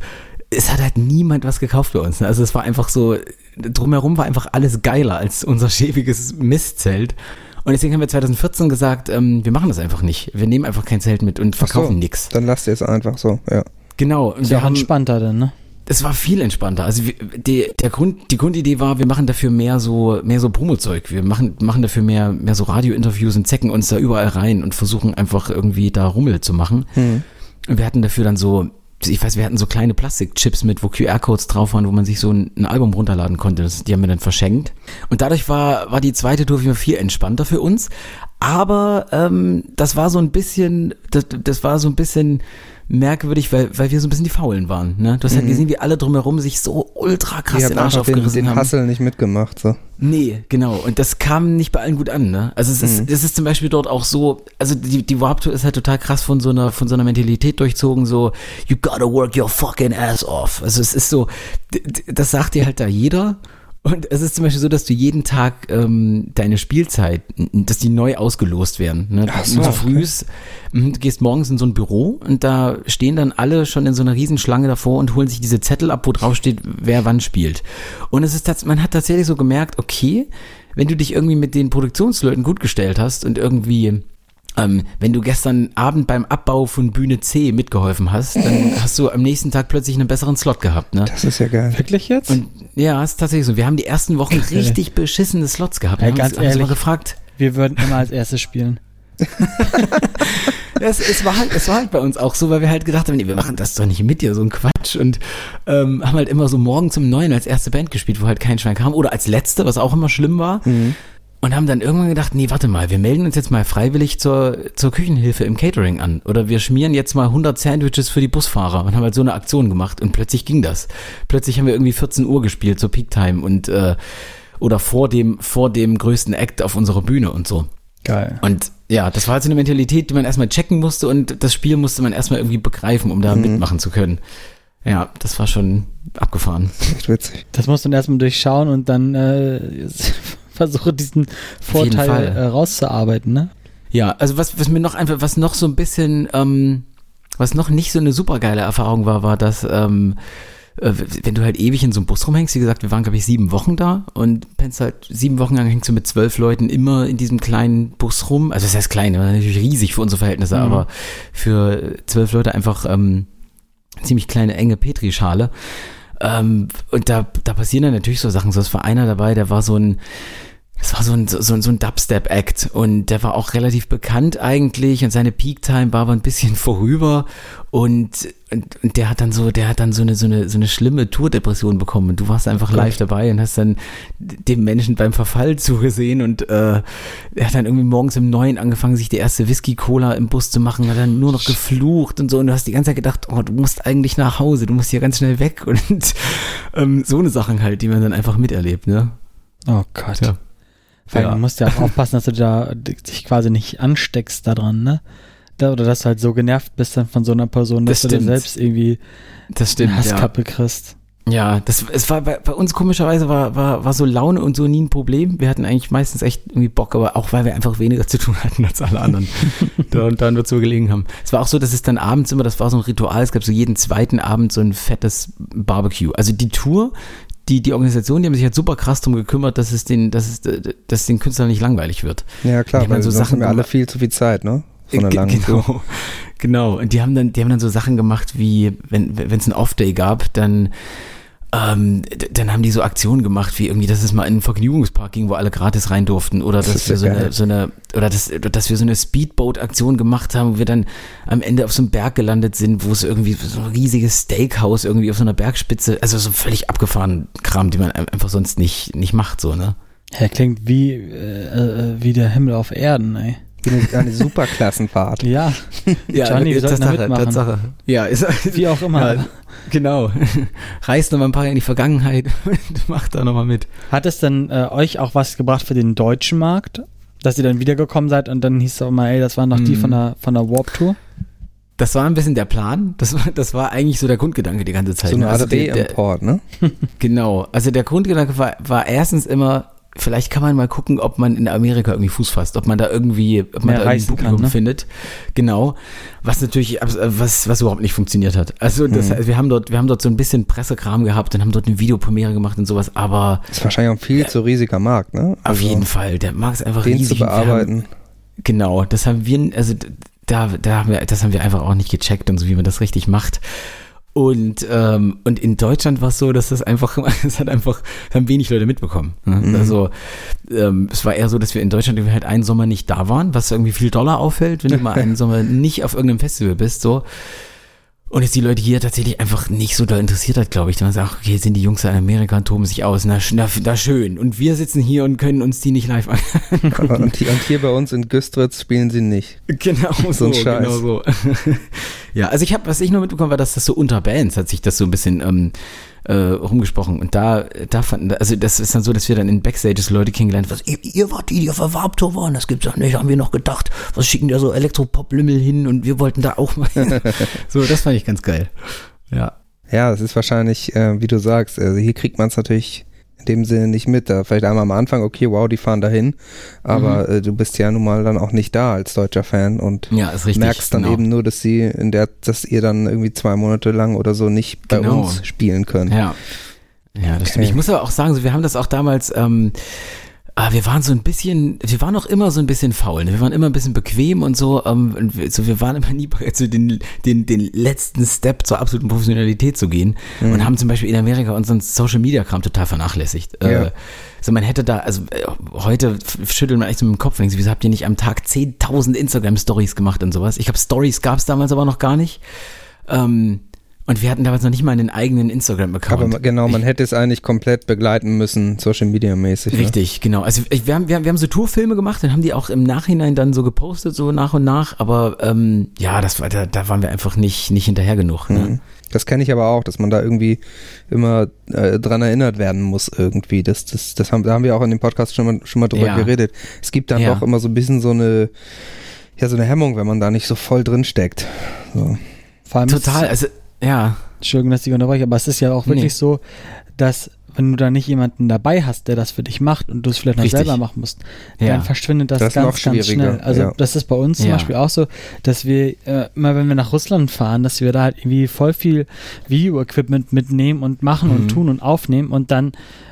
S1: es hat halt niemand was gekauft bei uns. ne? Also es war einfach so, drumherum war einfach alles geiler als unser schäbiges Mistzelt. Und deswegen haben wir 2014 gesagt, ähm, wir machen das einfach nicht. Wir nehmen einfach kein Zelt mit und verkaufen
S2: so,
S1: nichts.
S2: Dann lasst ihr es einfach so, ja.
S1: Genau.
S3: Ist
S1: wir
S3: ja
S1: haben,
S3: entspannter dann, ne?
S1: es war viel entspannter. Also die, der Grund, die Grundidee war, wir machen dafür mehr so, mehr so Promo-Zeug. Wir machen, machen dafür mehr, mehr so Radio-Interviews und zecken uns da überall rein und versuchen einfach irgendwie da Rummel zu machen.
S2: Hm.
S1: Und wir hatten dafür dann so, ich weiß, wir hatten so kleine Plastikchips mit, wo QR-Codes drauf waren, wo man sich so ein, ein Album runterladen konnte. Das, die haben wir dann verschenkt. Und dadurch war, war die zweite Tour viel entspannter für uns. Aber ähm, das war so ein bisschen, das, das war so ein bisschen merkwürdig, weil, weil wir so ein bisschen die Faulen waren. Ne? Du hast halt gesehen, wie alle drumherum sich so ultra krass
S2: Die
S1: den
S2: haben
S1: Arsch
S2: einfach den,
S1: aufgerissen
S2: den
S1: haben.
S2: Hustle nicht mitgemacht, so.
S1: Nee, genau. Und das kam nicht bei allen gut an, ne? Also es ist, es ist zum Beispiel dort auch so, also die, die Warp Tour ist halt total krass von so einer, von so einer Mentalität durchzogen, so, you gotta work your fucking ass off. Also es ist so, das sagt dir halt da jeder. Und es ist zum Beispiel so, dass du jeden Tag ähm, deine Spielzeit, dass die neu ausgelost werden. Ne?
S2: Ach so,
S1: so
S2: okay.
S1: früh ist, mhm, du gehst morgens in so ein Büro und da stehen dann alle schon in so einer Riesenschlange davor und holen sich diese Zettel ab, wo drauf steht, wer wann spielt. Und es ist man hat tatsächlich so gemerkt, okay, wenn du dich irgendwie mit den Produktionsleuten gut gestellt hast und irgendwie ähm, wenn du gestern Abend beim Abbau von Bühne C mitgeholfen hast, dann hast du am nächsten Tag plötzlich einen besseren Slot gehabt, ne?
S2: Das ist ja geil.
S3: Wirklich jetzt?
S1: Und ja, ist tatsächlich so. Wir haben die ersten Wochen richtig beschissene Slots gehabt. Wir
S3: Ey,
S1: haben
S3: ganz
S1: uns, haben mal
S3: ehrlich.
S1: gefragt.
S3: wir würden immer als erstes spielen.
S1: Ja, es, es, war halt, es war halt bei uns auch so, weil wir halt gedacht haben, nee, wir machen das doch nicht mit dir, so ein Quatsch. Und ähm, haben halt immer so morgen zum Neuen als erste Band gespielt, wo halt kein Schwein kam. Oder als letzte, was auch immer schlimm war. Und haben dann irgendwann gedacht, nee, warte mal, wir melden uns jetzt mal freiwillig zur, zur Küchenhilfe im Catering an. Oder wir schmieren jetzt mal 100 Sandwiches für die Busfahrer und haben halt so eine Aktion gemacht. Und plötzlich ging das. Plötzlich haben wir irgendwie 14 Uhr gespielt zur Peak Time und äh, oder vor dem, vor dem größten Act auf unserer Bühne und so.
S3: Geil.
S1: Und ja, das war halt so eine Mentalität, die man erstmal checken musste und das Spiel musste man erstmal irgendwie begreifen, um da mitmachen zu können. Ja, das war schon abgefahren.
S2: Echt witzig.
S3: Das musst du dann erstmal durchschauen und dann äh, versuche diesen Vorteil äh, rauszuarbeiten, ne?
S1: Ja, also was, was mir noch einfach, was noch so ein bisschen, ähm, was noch nicht so eine super geile Erfahrung war, war, dass ähm, äh, wenn du halt ewig in so einem Bus rumhängst, wie gesagt, wir waren, glaube ich, sieben Wochen da und pennst halt sieben Wochen lang hängst du mit zwölf Leuten immer in diesem kleinen Bus rum. Also das heißt klein, aber natürlich riesig für unsere Verhältnisse,
S3: Mhm.
S1: aber für zwölf Leute einfach ähm, ziemlich kleine, enge Petrischale. Ähm, und da, da passieren dann natürlich so Sachen. So, es war einer dabei, der war so ein, das war so ein, so, ein- so ein Dubstep-Act und der war auch relativ bekannt eigentlich und seine Peak-Time war aber ein bisschen vorüber und, und, und der hat dann so, der hat dann so eine, so eine, so eine schlimme Tourdepression bekommen und du warst einfach live dabei und hast dann dem Menschen beim Verfall zugesehen und äh, er hat dann irgendwie morgens im Neuen angefangen, sich die erste Whisky-Cola im Bus zu machen, hat dann nur noch geflucht und so und du hast die ganze Zeit gedacht, oh, du musst eigentlich nach Hause, du musst hier ganz schnell weg und ähm, so eine Sachen halt, die man dann einfach miterlebt, ne?
S3: Oh Gott.
S1: Ja.
S3: Vor allem,
S1: Ja.
S3: du musst ja auch aufpassen, dass du da dich quasi nicht ansteckst daran, ne? Da, oder dass du halt so genervt bist dann von so einer Person, dass
S1: Das
S3: du dann selbst irgendwie
S1: Das
S3: eine
S1: stimmt, ja.
S3: Hasskappe kriegst.
S1: Ja, das, es war bei, bei uns komischerweise war, war, war so Laune und so nie ein Problem. Wir hatten eigentlich meistens echt irgendwie Bock, aber auch weil wir einfach weniger zu tun hatten als alle anderen. da und dann nur zu gelegen haben. Es war auch so, dass es dann abends immer, das war so ein Ritual, es gab so jeden zweiten Abend so ein fettes Barbecue. Also die Tour, die, die Organisation, die haben sich halt super krass drum gekümmert, dass es den, dass es, dass den Künstlern nicht langweilig wird.
S2: Ja, klar,
S1: dann
S2: weil
S1: so Sachen
S2: haben wir alle viel zu viel Zeit, ne? So eine
S1: Ge-
S2: lange Tour.
S1: genau, genau. Und die haben dann, die haben dann so Sachen gemacht, wie wenn wenn es einen Off-Day gab, dann ähm, dann haben die so Aktionen gemacht, wie irgendwie, dass es mal in einen Vergnügungspark ging, wo alle gratis rein durften, oder
S2: Das
S1: dass wir
S2: ja
S1: so eine, so eine, oder dass, dass wir so eine Speedboat-Aktion gemacht haben, wo wir dann am Ende auf so einem Berg gelandet sind, wo es irgendwie so ein riesiges Steakhouse irgendwie auf so einer Bergspitze, also so völlig abgefahren Kram, die man ein- einfach sonst nicht nicht macht, so ne?
S3: Ja, klingt wie, äh, äh, wie der Himmel auf Erden, ey.
S2: Eine, eine Superklassenfahrt.
S3: Ja, Johnny, wir sollten da mitmachen.
S1: Tatsache. Ja, ist,
S3: wie auch immer.
S1: Ja, genau. Reißt noch mal ein paar in die Vergangenheit und macht da noch mal mit.
S3: Hat es denn äh, euch auch was gebracht für den deutschen Markt? Dass ihr dann wiedergekommen seid und dann hieß es auch mal, ey, das waren noch die
S1: Mhm.
S3: von der, von der Warp Tour?
S1: Das war ein bisschen der Plan. Das war, das war eigentlich so der Grundgedanke die ganze Zeit.
S2: So eine
S1: Also der- der-
S2: Reimport, ne?
S1: Genau. Also der Grundgedanke war, war erstens immer, vielleicht kann man mal gucken, ob man in Amerika irgendwie Fuß fasst, ob man da irgendwie, ob man da ein Publikum
S3: kann, ne?
S1: findet. Genau. Was natürlich, äh, was, was überhaupt nicht funktioniert hat. Also das,
S3: Mhm.
S1: wir haben dort, wir haben dort so ein bisschen Pressekram gehabt und haben dort eine Videopremiere gemacht und sowas, aber
S2: Das ist wahrscheinlich auch ein viel zu riesiger Markt, ne?
S1: auf jeden Fall, der mag es einfach
S2: Den
S1: riesig.
S2: zu
S1: wir haben-
S2: bearbeiten.
S1: Genau, das haben wir, also da, da haben wir, das haben wir einfach auch nicht gecheckt und so, wie man das richtig macht. Und, ähm, und in Deutschland war es so, dass das einfach, es hat einfach, haben wenig Leute mitbekommen. Ne?
S2: Mhm.
S1: Also ähm, es war eher so, dass wir in Deutschland halt einen Sommer nicht da waren, was irgendwie viel Dollar auffällt, wenn du mal einen Sommer nicht auf irgendeinem Festival bist, so. Und jetzt die Leute hier tatsächlich einfach nicht so da interessiert hat, glaube ich. Dann sagt, okay, sind die Jungs in Amerika und toben sich aus. Na, na, na schön. Und wir sitzen hier und können uns die nicht live an.
S2: Und, hier- und hier bei uns in Güstritz spielen sie nicht.
S1: Genau so,
S2: So ein Scheiß.
S1: genau so. ja, also ich habe, was ich nur mitbekommen war, dass das so unter Bands hat sich das so ein bisschen ähm, äh, rumgesprochen und da, da fanden, also das ist dann so, dass wir dann in Backstages Leute kennengelernt, was ihr, ihr wart die, die auf der Warptour waren, das gibt's doch nicht, haben wir noch gedacht, was schicken da so Elektropop-Lümmel hin und wir wollten da auch mal. so, das fand ich ganz geil. Ja.
S2: Ja, es ist wahrscheinlich, äh, wie du sagst, also hier kriegt man es natürlich in dem Sinne nicht mit. Da vielleicht einmal am Anfang, okay, wow, die fahren dahin, aber
S1: Mhm.
S2: äh, du bist ja nun mal dann auch nicht da als deutscher Fan und
S1: Ja, richtig.
S2: merkst dann
S1: genau.
S2: eben nur, dass sie in der, dass ihr dann irgendwie zwei Monate lang oder so nicht bei
S1: Genau.
S2: uns spielen könnt.
S1: Ja. Ja, das stimmt.
S2: Okay.
S1: Ich muss aber auch sagen, so, wir haben das auch damals, ähm, ah, wir waren so ein bisschen, wir waren auch immer so ein bisschen faul. Ne? Wir waren immer ein bisschen bequem und so. Ähm, und wir, so wir waren immer nie bereit, so den, den, den letzten Step zur absoluten Professionalität zu gehen.
S2: Mhm.
S1: Und haben zum Beispiel in Amerika unseren Social Media Kram total vernachlässigt.
S2: Ja.
S1: Äh, so man hätte da, also äh, heute schüttelt man echt so mit dem Kopf, denkt, sich, wieso habt ihr nicht am Tag 10.000 Instagram Stories gemacht und sowas? Ich glaube, Stories gab es damals aber noch gar nicht. Ähm, und wir hatten damals noch nicht mal einen eigenen Instagram-Account.
S2: Aber genau, man hätte es eigentlich komplett begleiten müssen, Social Media mäßig. Ne?
S1: Richtig, genau. Also ich, wir, haben, wir, haben, wir haben so Tourfilme gemacht und haben die auch im Nachhinein dann so gepostet, so nach und nach. Aber ähm, ja, das war, da, da waren wir einfach nicht, nicht hinterher genug. Ne?
S2: Mhm. Das kenne ich aber auch, dass man da irgendwie immer äh, dran erinnert werden muss irgendwie. Das, das, das haben, da haben wir auch in dem Podcast schon mal, schon mal drüber
S1: Ja.
S2: geredet. Es gibt dann
S1: Ja.
S2: doch immer so ein bisschen so eine, ja, so eine Hemmung, wenn man da nicht so voll drin steckt. So.
S1: Total, also ja,
S3: Entschuldigung, dass ich unterbreche, aber es ist ja auch wirklich
S1: Nee.
S3: so, dass wenn du da nicht jemanden dabei hast, der das für dich macht und du es vielleicht noch
S1: Richtig.
S3: selber machen musst,
S1: Ja.
S3: dann verschwindet das,
S2: Das
S3: ganz, ganz schnell. Also
S2: ja.
S3: das ist bei uns zum
S1: Ja.
S3: Beispiel auch so, dass wir äh, immer, wenn wir nach Russland fahren, dass wir da halt irgendwie voll viel Video-Equipment mitnehmen und machen
S1: Mhm.
S3: und tun und aufnehmen und dann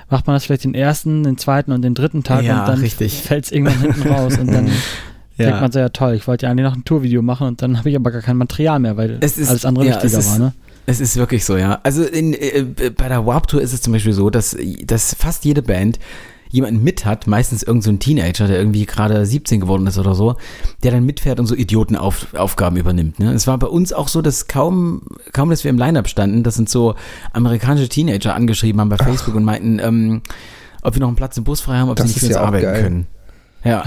S3: macht man das vielleicht den ersten, den zweiten und den dritten Tag
S1: Ja,
S3: und dann
S1: richtig.
S3: fällt es irgendwann hinten raus und dann denkt man so, ja toll, ich wollte ja eigentlich noch ein Tourvideo machen und dann habe ich aber gar kein Material mehr, weil
S1: Es ist-
S3: alles andere
S1: ja, es
S3: wichtiger
S1: ist-
S3: war, ne?
S1: Es ist wirklich so, ja. Also in, äh, bei der Warp Tour ist es zum Beispiel so, dass, dass fast jede Band jemanden mit hat, meistens irgendein so ein Teenager, der irgendwie gerade 17 geworden ist oder so, der dann mitfährt und so Idiotenaufgaben übernimmt. Ne? Es war bei uns auch so, dass kaum, kaum, dass wir im Line-Up standen, das sind so amerikanische Teenager angeschrieben haben bei Facebook und meinten, ähm, ob wir noch einen Platz im Bus frei haben, ob
S2: Das
S1: sie nicht für uns
S2: ja
S1: arbeiten
S2: geil.
S1: können. Ja.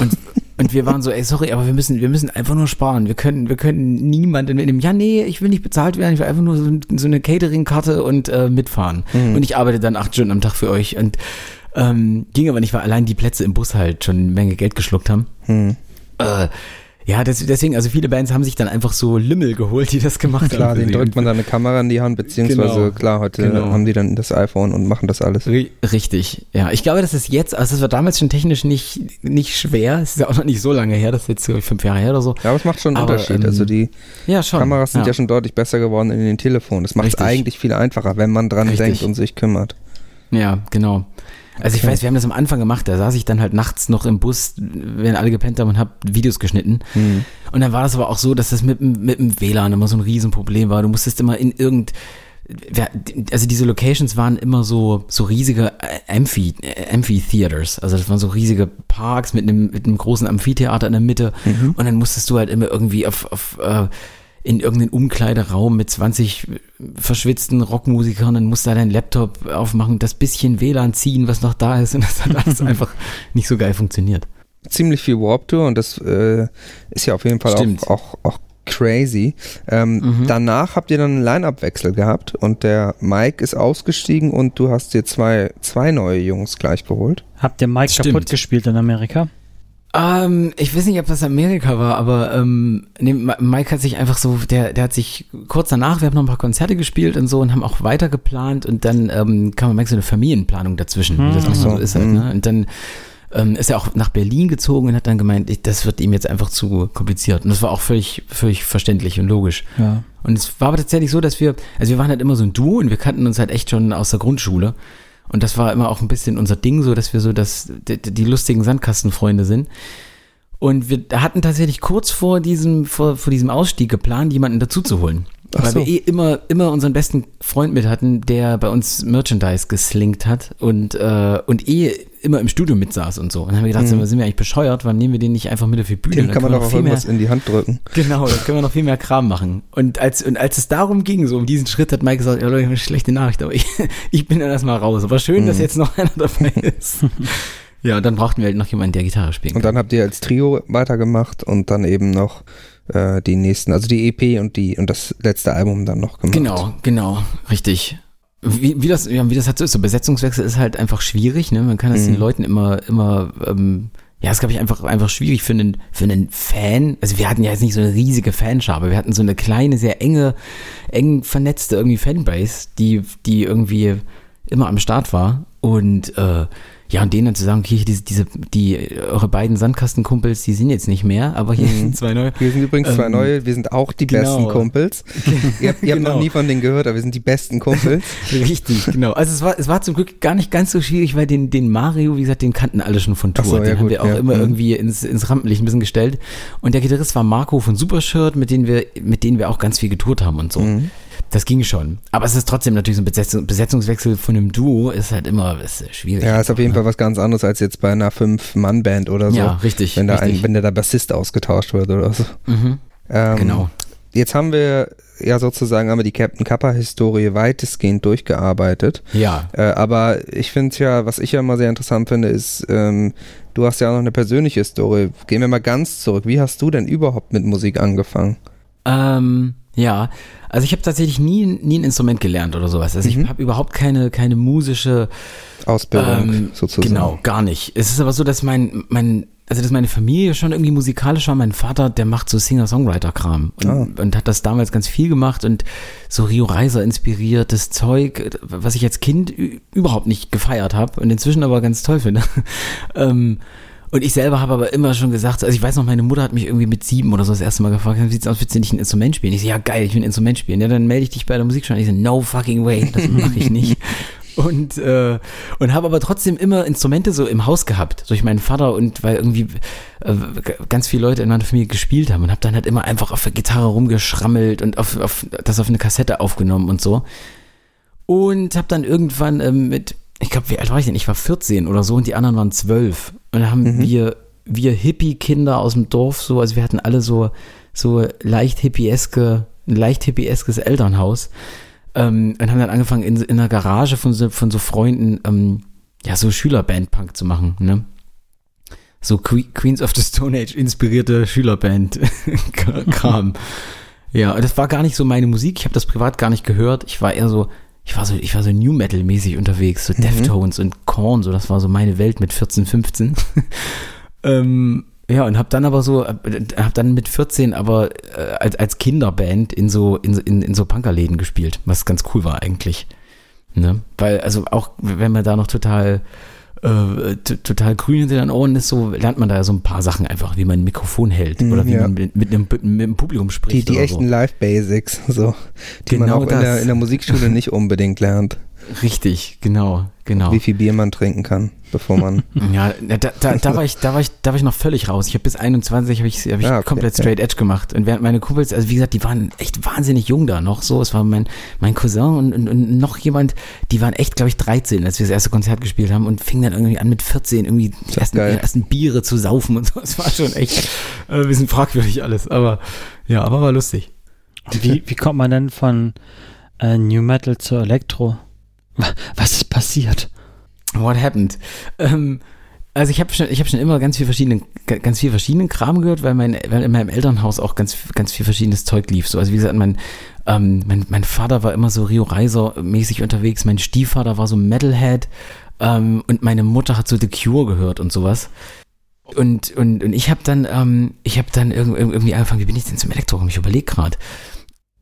S1: Und, und wir waren so, ey, sorry, aber wir müssen, wir müssen einfach nur sparen. Wir können, wir können niemanden mitnehmen. Ja, nee, ich will nicht bezahlt werden, ich will einfach nur so, so eine Catering-Karte und äh, mitfahren. Und ich arbeite dann acht Stunden am Tag für euch. Und ähm, ging aber nicht, weil allein die Plätze im Bus halt schon eine Menge Geld geschluckt haben.
S2: Hm.
S1: Äh, ja, das, deswegen, also viele Bands haben sich dann einfach so Lümmel geholt, die das gemacht
S2: Klar,
S1: haben. für
S2: den
S1: sie.
S2: drückt man dann eine Kamera in die Hand, beziehungsweise
S1: Genau.
S2: klar, heute
S1: Genau.
S2: haben die dann das iPhone und machen das alles.
S1: Ri- Richtig, ja. Ich glaube, das ist jetzt, also das war damals schon technisch nicht, nicht schwer. Es ist ja auch noch nicht so lange her, das ist jetzt ich, fünf Jahre her oder so.
S2: Ja, aber es macht schon einen
S1: Aber,
S2: Unterschied.
S1: ähm,
S2: also die
S1: Ja, schon.
S2: Kameras sind ja. schon deutlich besser geworden in den Telefonen. Das macht es eigentlich viel einfacher, wenn man dran
S1: Richtig.
S2: denkt und sich kümmert.
S1: Ja, genau. Also ich
S2: Okay.
S1: weiß, wir haben das am Anfang gemacht, da saß ich dann halt nachts noch im Bus, wenn alle gepennt haben und hab Videos geschnitten.
S2: Hm.
S1: Und dann war das aber auch so, dass das mit, dem- mit dem WLAN immer so ein Riesenproblem war. Du musstest immer in irgend, also diese Locations waren immer so, so riesige äh, Amphi, äh, Amphitheaters. Also das waren so riesige Parks mit einem, mit einem großen Amphitheater in der Mitte. Und dann musstest du halt immer irgendwie auf, auf äh, in irgendeinen Umkleideraum mit 20 verschwitzten Rockmusikern, dann musst du da deinen Laptop aufmachen, das bisschen WLAN ziehen, was noch da ist und das hat alles einfach nicht so geil funktioniert.
S2: Ziemlich viel Warp Tour und das äh, ist ja auf jeden Fall auch, auch, auch crazy. Ähm,
S1: Mhm.
S2: Danach habt ihr dann einen Line-Up-Wechsel gehabt und der Mike ist ausgestiegen und du hast dir zwei, zwei neue Jungs gleich geholt.
S3: Habt ihr Mike
S1: Stimmt.
S3: kaputt gespielt in Amerika?
S1: Ähm, ich weiß nicht, ob das Amerika war, aber ähm, nee, Mike hat sich einfach so, der, der hat sich kurz danach, wir haben noch ein paar Konzerte gespielt und so und haben auch weiter geplant und dann ähm, kam Mike so eine Familienplanung dazwischen, wie das
S3: Hm,
S1: manchmal
S2: so,
S1: so ist halt, ne? Und dann ähm, ist er auch nach Berlin gezogen und hat dann gemeint, ich, das wird ihm jetzt einfach zu kompliziert. Und das war auch völlig, völlig verständlich und logisch.
S3: Ja.
S1: Und es war aber tatsächlich so, dass wir, also wir waren halt immer so ein Duo und wir kannten uns halt echt schon aus der Grundschule. Und das war immer auch ein bisschen unser Ding, so dass wir so das, die, die lustigen Sandkastenfreunde sind. Und wir hatten tatsächlich kurz vor diesem, vor, vor diesem Ausstieg geplant, jemanden dazu zu holen.
S2: Ach
S1: Weil
S2: so.
S1: wir eh immer, immer unseren besten Freund mit hatten, der bei uns Merchandise geslinkt hat und, äh, und eh immer im Studio mitsaß und so. Und dann haben wir gedacht, sind, wir, sind wir eigentlich bescheuert, warum nehmen wir den nicht einfach mit auf die Bühne?
S2: Dem kann man doch
S1: noch
S2: auch
S1: viel mehr-
S2: irgendwas in die Hand drücken.
S1: Genau, da können wir noch viel mehr Kram machen. Und als, und als es darum ging, so um diesen Schritt, hat Mike gesagt, ja Leute, eine schlechte Nachricht, aber ich, ich bin dann erstmal raus. Aber schön,
S2: Mhm.
S1: dass jetzt noch einer dabei ist. ja, und dann brauchten wir halt noch jemanden, der Gitarre spielen
S2: Und dann habt ihr als Trio weitergemacht und dann eben noch äh, die nächsten, also die EP und die und das letzte Album dann noch gemacht.
S1: Genau, genau, richtig. Wie, wie das, ja, wie das halt so ist, so Besetzungswechsel ist halt einfach schwierig, ne? Man kann das
S2: Mhm.
S1: den Leuten immer, immer, ähm, ja, ist glaube ich einfach, einfach schwierig für einen, für einen Fan. Also wir hatten ja jetzt nicht so eine riesige Fanschar, wir hatten so eine kleine, sehr enge, eng vernetzte irgendwie Fanbase, die, die irgendwie immer am Start war. Und äh, ja, und denen dann zu sagen, okay, diese, diese, die, eure beiden Sandkastenkumpels, die sind jetzt nicht mehr, aber hier
S2: Mhm.
S1: sind zwei neue.
S2: Wir sind übrigens zwei
S1: Ähm,
S2: neue, wir sind auch die
S1: genau.
S2: besten Kumpels. ihr habt, ihr habt
S1: Genau.
S2: noch nie von denen gehört, aber wir sind die besten Kumpels.
S1: Richtig, genau. Also es war, es war zum Glück gar nicht ganz so schwierig, weil den, den Mario, wie gesagt, den kannten alle schon von Tour.
S2: So, ja,
S1: den haben
S2: gut,
S1: wir auch
S2: ja.
S1: immer
S2: Mhm.
S1: irgendwie ins, ins Rampenlicht ein bisschen gestellt. Und der Gitarrist war Marco von Supershirt, mit denen wir, mit denen wir auch ganz viel getourt haben und so.
S2: Mhm.
S1: Das ging schon. Aber es ist trotzdem natürlich so ein Besetzung, Besetzungswechsel von einem Duo ist halt immer ist schwierig.
S2: Ja, ist auf jeden? Fall was ganz anderes als jetzt bei einer Fünf-Mann-Band oder so.
S1: Ja, richtig.
S2: wenn da
S1: richtig.
S2: ein, wenn da der Bassist ausgetauscht wird oder so.
S1: mhm,
S2: Ähm,
S1: genau.
S2: Jetzt haben wir ja sozusagen haben wir die Captain Kappa Historie weitestgehend durchgearbeitet.
S1: Ja.
S2: Äh, aber ich finde ja, was ich ja immer sehr interessant finde, ist, ähm, du hast ja auch noch eine persönliche Story. Gehen wir mal ganz zurück. Wie hast du denn überhaupt mit Musik angefangen?
S1: Ähm, ja, also ich habe tatsächlich nie, nie ein Instrument gelernt oder sowas. Also
S2: Mhm.
S1: ich habe überhaupt keine, keine musische
S2: Ausbildung
S1: Ähm,
S2: sozusagen.
S1: Genau, gar nicht. Es ist aber so, dass mein, mein, also dass meine Familie schon irgendwie musikalisch war. Mein Vater, der macht so Singer-Songwriter-Kram und,
S2: Ah.
S1: und hat das damals ganz viel gemacht und so Rio Reiser inspiriertes Zeug, was ich als Kind überhaupt nicht gefeiert habe und inzwischen aber ganz toll finde. ähm, und ich selber habe aber immer schon gesagt, also ich weiß noch, meine Mutter hat mich irgendwie mit sieben oder so das erste Mal gefragt, wie sieht's aus, willst du nicht ein Instrument spielen? Ich so, ja geil, ich will ein Instrument spielen. Ja, dann melde ich dich bei der Musikschule. Ich so, no fucking way, das mache ich nicht. Und, äh, und habe aber trotzdem immer Instrumente so im Haus gehabt, durch meinen Vater und weil irgendwie äh, ganz viele Leute in meiner Familie gespielt haben und habe dann halt immer einfach auf der Gitarre rumgeschrammelt und auf, auf das auf eine Kassette aufgenommen und so. Und habe dann irgendwann ähm, mit, ich glaube, wie alt war ich denn? Ich war 14 oder so und die anderen waren 12. Und dann haben
S2: Mhm.
S1: wir, wir Hippie-Kinder aus dem Dorf so, also wir hatten alle so, so leicht hippieske, ein leicht hippieskes Elternhaus. Ähm, und haben dann angefangen, in, in der Garage von so, von so Freunden, ähm, ja, so Schülerband-Punk zu machen, ne? So Que Queens of the Stone Age inspirierte Schülerband-Kram. ja, und das war gar nicht so meine Musik. Ich habe das privat gar nicht gehört. Ich war eher so, ich war so, ich war so New Metal mäßig unterwegs, so
S2: Mhm.
S1: Deftones und Korn, so das war so meine Welt mit 14, 15. ähm, ja, und hab dann aber so, äh, hab dann mit 14 aber äh, als, als Kinderband in so, in, so- in, in so Punkerläden gespielt, was ganz cool war eigentlich. Ne? Weil, also auch wenn man da noch total, äh, total grün hinter den Ohren ist, so lernt man da ja so ein paar Sachen einfach, wie man ein Mikrofon hält
S2: Mhm,
S1: oder wie
S2: ja.
S1: man mit, mit, einem, mit einem Publikum
S2: Die,
S1: spricht.
S2: die
S1: oder
S2: echten
S1: so.
S2: Live-Basics, so, die man
S1: Genau
S2: auch in der, in der Musikschule nicht unbedingt lernt.
S1: Richtig, genau, genau.
S2: Wie viel Bier man trinken kann, bevor man.
S1: Ja, da, da, da, war ich, da, war ich, da war ich noch völlig raus. Ich habe bis 21 habe ich, hab ich
S2: Ah, okay,
S1: komplett
S2: ja.
S1: straight edge gemacht. Und während meine Kumpels, also wie gesagt, die waren echt wahnsinnig jung da noch so. Es war mein, mein Cousin und, und, und noch jemand, die waren echt, glaube ich, 13, als wir das erste Konzert gespielt haben und fingen dann irgendwie an mit 14 irgendwie die ersten, die ersten Biere zu saufen und so. Es war schon echt äh, ein bisschen fragwürdig alles. Aber ja, aber war lustig.
S3: Wie, wie kommt man denn von äh, New Metal zu Elektro? Wa- Was ist passiert?
S1: What happened? Ähm, also ich habe schon, ich habe schon immer ganz viel verschiedenen, ga- ganz viel verschiedenen Kram gehört, weil mein, weil in meinem Elternhaus auch ganz, ganz viel verschiedenes Zeug lief. So, also wie gesagt, mein, ähm, mein, mein Vater war immer so Rio Reiser mäßig unterwegs, mein Stiefvater war so Metalhead ähm, und meine Mutter hat so The Cure gehört und sowas. Und, und, und ich habe dann, ähm, ich habe dann irgendwie angefangen, wie bin ich denn zum Elektro? Ich überlege gerade.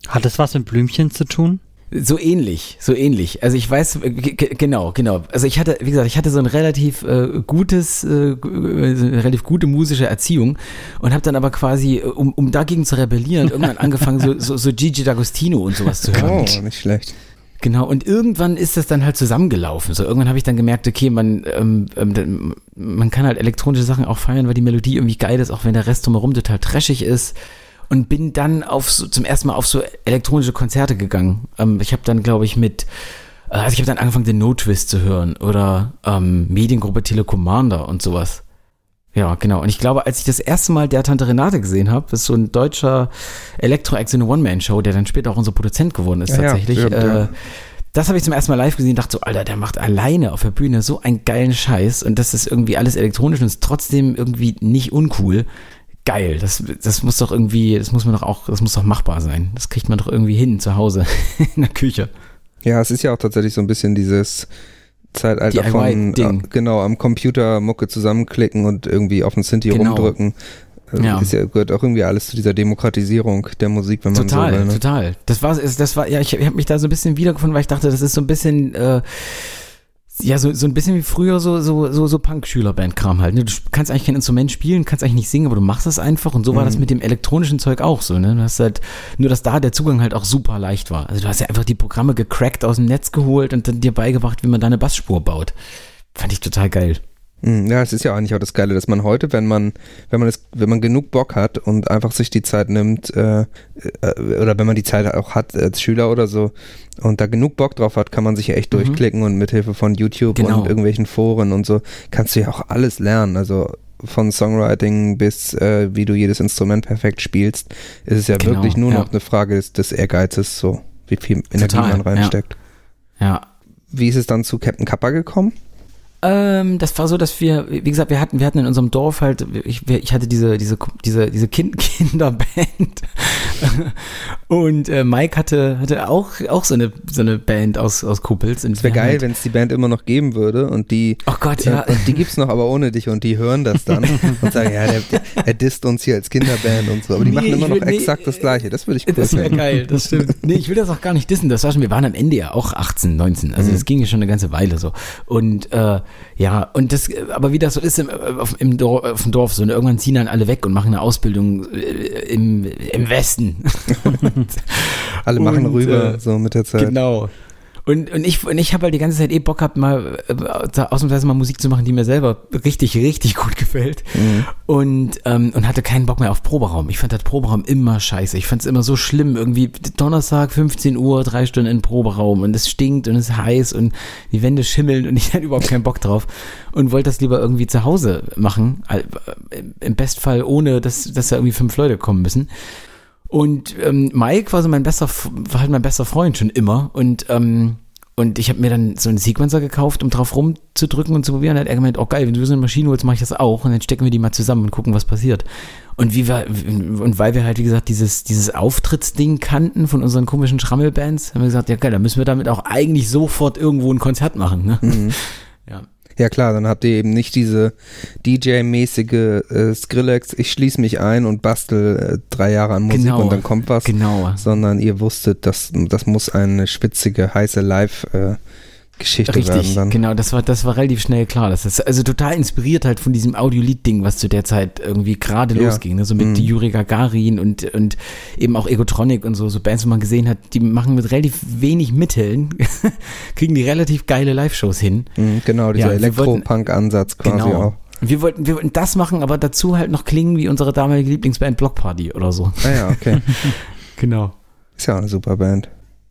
S3: Hat das was mit Blümchen zu tun?
S1: So ähnlich, so ähnlich. Also ich weiß, genau, genau. Also ich hatte, wie gesagt, ich hatte so ein relativ äh, gutes, äh, äh relativ gute musische Erziehung und habe dann aber quasi, äh, um, um dagegen zu rebellieren, irgendwann angefangen, so, so, so Gigi D'Agostino und sowas zu hören.
S2: Oh, nicht schlecht.
S1: Genau, und irgendwann ist das dann halt zusammengelaufen. So irgendwann habe ich dann gemerkt, okay, man, ähm, ähm, man kann halt elektronische Sachen auch feiern, weil die Melodie irgendwie geil ist, auch wenn der Rest drumherum total trashig ist und bin dann auf so, zum ersten Mal auf so elektronische Konzerte gegangen. Ähm, ich habe dann, glaube ich, mit, äh, also ich habe dann angefangen, den No Twist zu hören oder ähm, Mediengruppe Telecommander und sowas. Ja, genau. Und ich glaube, als ich das erste Mal der Tante Renate gesehen habe, das ist so ein deutscher Elektro-Act in One-Man-Show, der dann später auch unser Produzent geworden ist, ja, tatsächlich. Ja, äh, ja. Das habe ich zum ersten Mal live gesehen und dachte so, Alter, der macht alleine auf der Bühne so einen geilen Scheiß und das ist irgendwie alles elektronisch und ist trotzdem irgendwie nicht uncool geil. Das, das muss doch irgendwie, das muss man doch auch, das muss doch machbar sein. Das kriegt man doch irgendwie hin zu Hause in der Küche.
S2: Ja, es ist ja auch tatsächlich so ein bisschen dieses Zeitalter DIY von Ding. Äh, genau am Computer Mucke zusammenklicken und irgendwie auf den Synthi genau. rumdrücken. Also ja. Das ja, gehört auch irgendwie alles zu dieser Demokratisierung der Musik, wenn man
S1: total,
S2: so will.
S1: Ne? Total, Das war, das war, ja, ich, ich habe mich da so ein bisschen wiedergefunden, weil ich dachte, das ist so ein bisschen äh, ja, so, so ein bisschen wie früher so, so, so, so Punk-Schülerband-Kram halt. Ne? Du kannst eigentlich kein Instrument spielen, kannst eigentlich nicht singen, aber du machst es einfach. Und so war mhm. das mit dem elektronischen Zeug auch so. Ne? Du hast halt, nur dass da der Zugang halt auch super leicht war. Also du hast ja einfach die Programme gecrackt aus dem Netz geholt und dann dir beigebracht, wie man da eine Bassspur baut. Fand ich total geil.
S2: Hm, ja, es ist ja eigentlich auch das Geile, dass man heute, wenn man, wenn man es, wenn man genug Bock hat und einfach sich die Zeit nimmt, äh, äh, oder wenn man die Zeit auch hat als Schüler oder so und da genug Bock drauf hat, kann man sich ja echt mhm. durchklicken und mithilfe von YouTube genau. und irgendwelchen Foren und so kannst du ja auch alles lernen. Also von Songwriting bis äh, wie du jedes Instrument perfekt spielst, ist es ja genau, wirklich nur ja. noch eine Frage des, des, Ehrgeizes, so wie viel Energie Total, man reinsteckt.
S1: Ja. ja.
S2: Wie ist es dann zu Captain Kappa gekommen?
S1: Ähm, das war so, dass wir, wie gesagt, wir hatten, wir hatten in unserem Dorf halt, ich, ich hatte diese, diese, diese, diese kind Kinderband und äh, Mike hatte, hatte auch, auch so eine, so eine Band aus, aus Kuppels.
S2: Es wäre geil, halt, wenn es die Band immer noch geben würde und die,
S1: oh Gott, ja.
S2: Äh, und die gibt's noch, aber ohne dich und die hören das dann und sagen, ja, der, der disst uns hier als Kinderband und so, aber die nee, machen immer noch will, exakt nee, das Gleiche. Das würde ich
S1: cool Das wäre geil, das stimmt. Nee, ich will das auch gar nicht dissen. Das war schon, wir waren am Ende ja auch 18, 19. Also mhm. das ging ja schon eine ganze Weile so. Und äh, ja, und das, aber wie das so ist im, auf, im Dorf, auf dem Dorf, so, ne, irgendwann ziehen dann alle weg und machen eine Ausbildung äh, im, im Westen.
S2: alle machen und, rüber, äh, so mit der Zeit.
S1: Genau. Und, und ich, und ich habe halt die ganze Zeit eh Bock gehabt, mal äh, ausnahmsweise mal Musik zu machen, die mir selber richtig, richtig gut gefällt. Mhm. Und, ähm, und hatte keinen Bock mehr auf Proberaum. Ich fand das Proberaum immer scheiße. Ich fand es immer so schlimm. Irgendwie Donnerstag, 15 Uhr, drei Stunden in Proberaum und es stinkt und es ist heiß und die Wände schimmeln und ich hatte überhaupt keinen Bock drauf. Und wollte das lieber irgendwie zu Hause machen. Äh, Im Bestfall ohne, dass, dass da irgendwie fünf Leute kommen müssen. Und ähm, Mike war so mein bester, war halt mein bester Freund schon immer. Und ähm, und ich habe mir dann so einen Sequencer gekauft, um drauf rumzudrücken und zu probieren. Dann hat er gemeint, oh geil, wenn du so eine Maschine holst, mache ich das auch. Und dann stecken wir die mal zusammen und gucken, was passiert. Und wie wir, und weil wir halt, wie gesagt, dieses, dieses Auftrittsding kannten von unseren komischen Schrammelbands, haben wir gesagt, ja geil, dann müssen wir damit auch eigentlich sofort irgendwo ein Konzert machen. Ne? Mhm.
S2: Ja. Ja klar, dann habt ihr eben nicht diese DJ-mäßige äh, Skrillex, ich schließe mich ein und bastel äh, drei Jahre an Musik genau, und dann kommt was,
S1: genau.
S2: sondern ihr wusstet, dass das muss eine spitzige, heiße Live- äh, Geschichte
S1: Richtig, genau, das war, das war relativ schnell klar. Das ist also total inspiriert halt von diesem Audiolied-Ding, was zu der Zeit irgendwie gerade ja. losging, ne? so mit mhm. Yuri Gagarin und, und eben auch Egotronic und so, so Bands, wo man gesehen hat, die machen mit relativ wenig Mitteln, kriegen die relativ geile Live-Shows hin.
S2: Mhm, genau, dieser ja, Elektro-Punk-Ansatz quasi genau. auch.
S1: Wir wollten, wir wollten das machen, aber dazu halt noch klingen wie unsere damalige Lieblingsband Block Party oder so.
S2: Ah ja, okay.
S1: genau.
S2: Ist ja auch eine super Band.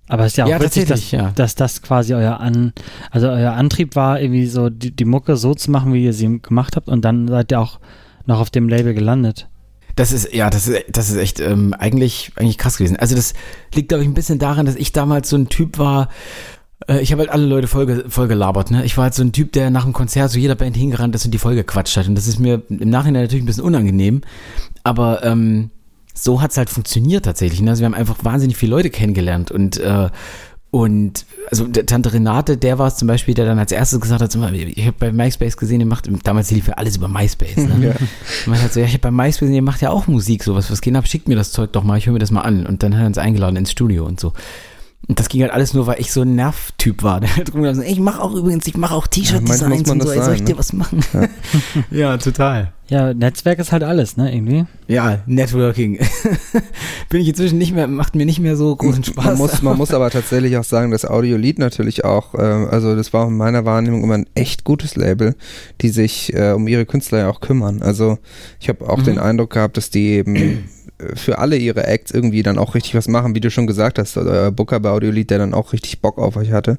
S3: Aber es ist ja auch ja, witzig, dass, ja. dass das quasi euer An, also euer Antrieb war, irgendwie so die, die Mucke so zu machen, wie ihr sie gemacht habt und dann seid ihr auch noch auf dem Label gelandet.
S1: Das ist, ja, das ist, das ist echt ähm, eigentlich, eigentlich krass gewesen. Also das liegt, glaube ich, ein bisschen daran, dass ich damals so ein Typ war, äh, ich habe halt alle Leute voll, voll gelabert, ne? Ich war halt so ein Typ, der nach dem Konzert zu jeder Band hingerannt ist und die voll gequatscht hat. Und das ist mir im Nachhinein natürlich ein bisschen unangenehm. Aber ähm, so hat's halt funktioniert tatsächlich. Ne? Also wir haben einfach wahnsinnig viele Leute kennengelernt und, äh, Und also der Tante Renate, der war es zum Beispiel, der dann als erstes gesagt hat, ich habe bei MySpace gesehen, ihr macht, damals lief ja alles über MySpace. Ne? Ja. Und man hat so, ja, ich habe bei MySpace gesehen, ihr macht ja auch Musik, sowas, was geht ab, schickt mir das Zeug doch mal, ich höre mir das mal an. Und dann hat er uns eingeladen ins Studio und so. Und das ging halt alles nur, weil ich so ein Nervtyp war. Halt ich mache auch übrigens, ich mache auch T-Shirt-Designs
S2: ja, und so, ey, soll ich
S1: dir was machen? Ja. ja. total.
S3: Ja, Netzwerk ist halt alles, ne, irgendwie.
S1: Ja, Networking. Bin ich inzwischen nicht mehr, macht mir nicht mehr so großen Spaß.
S2: Man muss, man muss aber tatsächlich auch sagen, das Audiolied natürlich auch, äh, also das war in meiner Wahrnehmung immer ein echt gutes Label, die sich äh, um ihre Künstler ja auch kümmern. Also ich habe auch mhm. den Eindruck gehabt, dass die eben für alle ihre Acts irgendwie dann auch richtig was machen, wie du schon gesagt hast, euer Booker bei Audiolied, der dann auch richtig Bock auf euch hatte.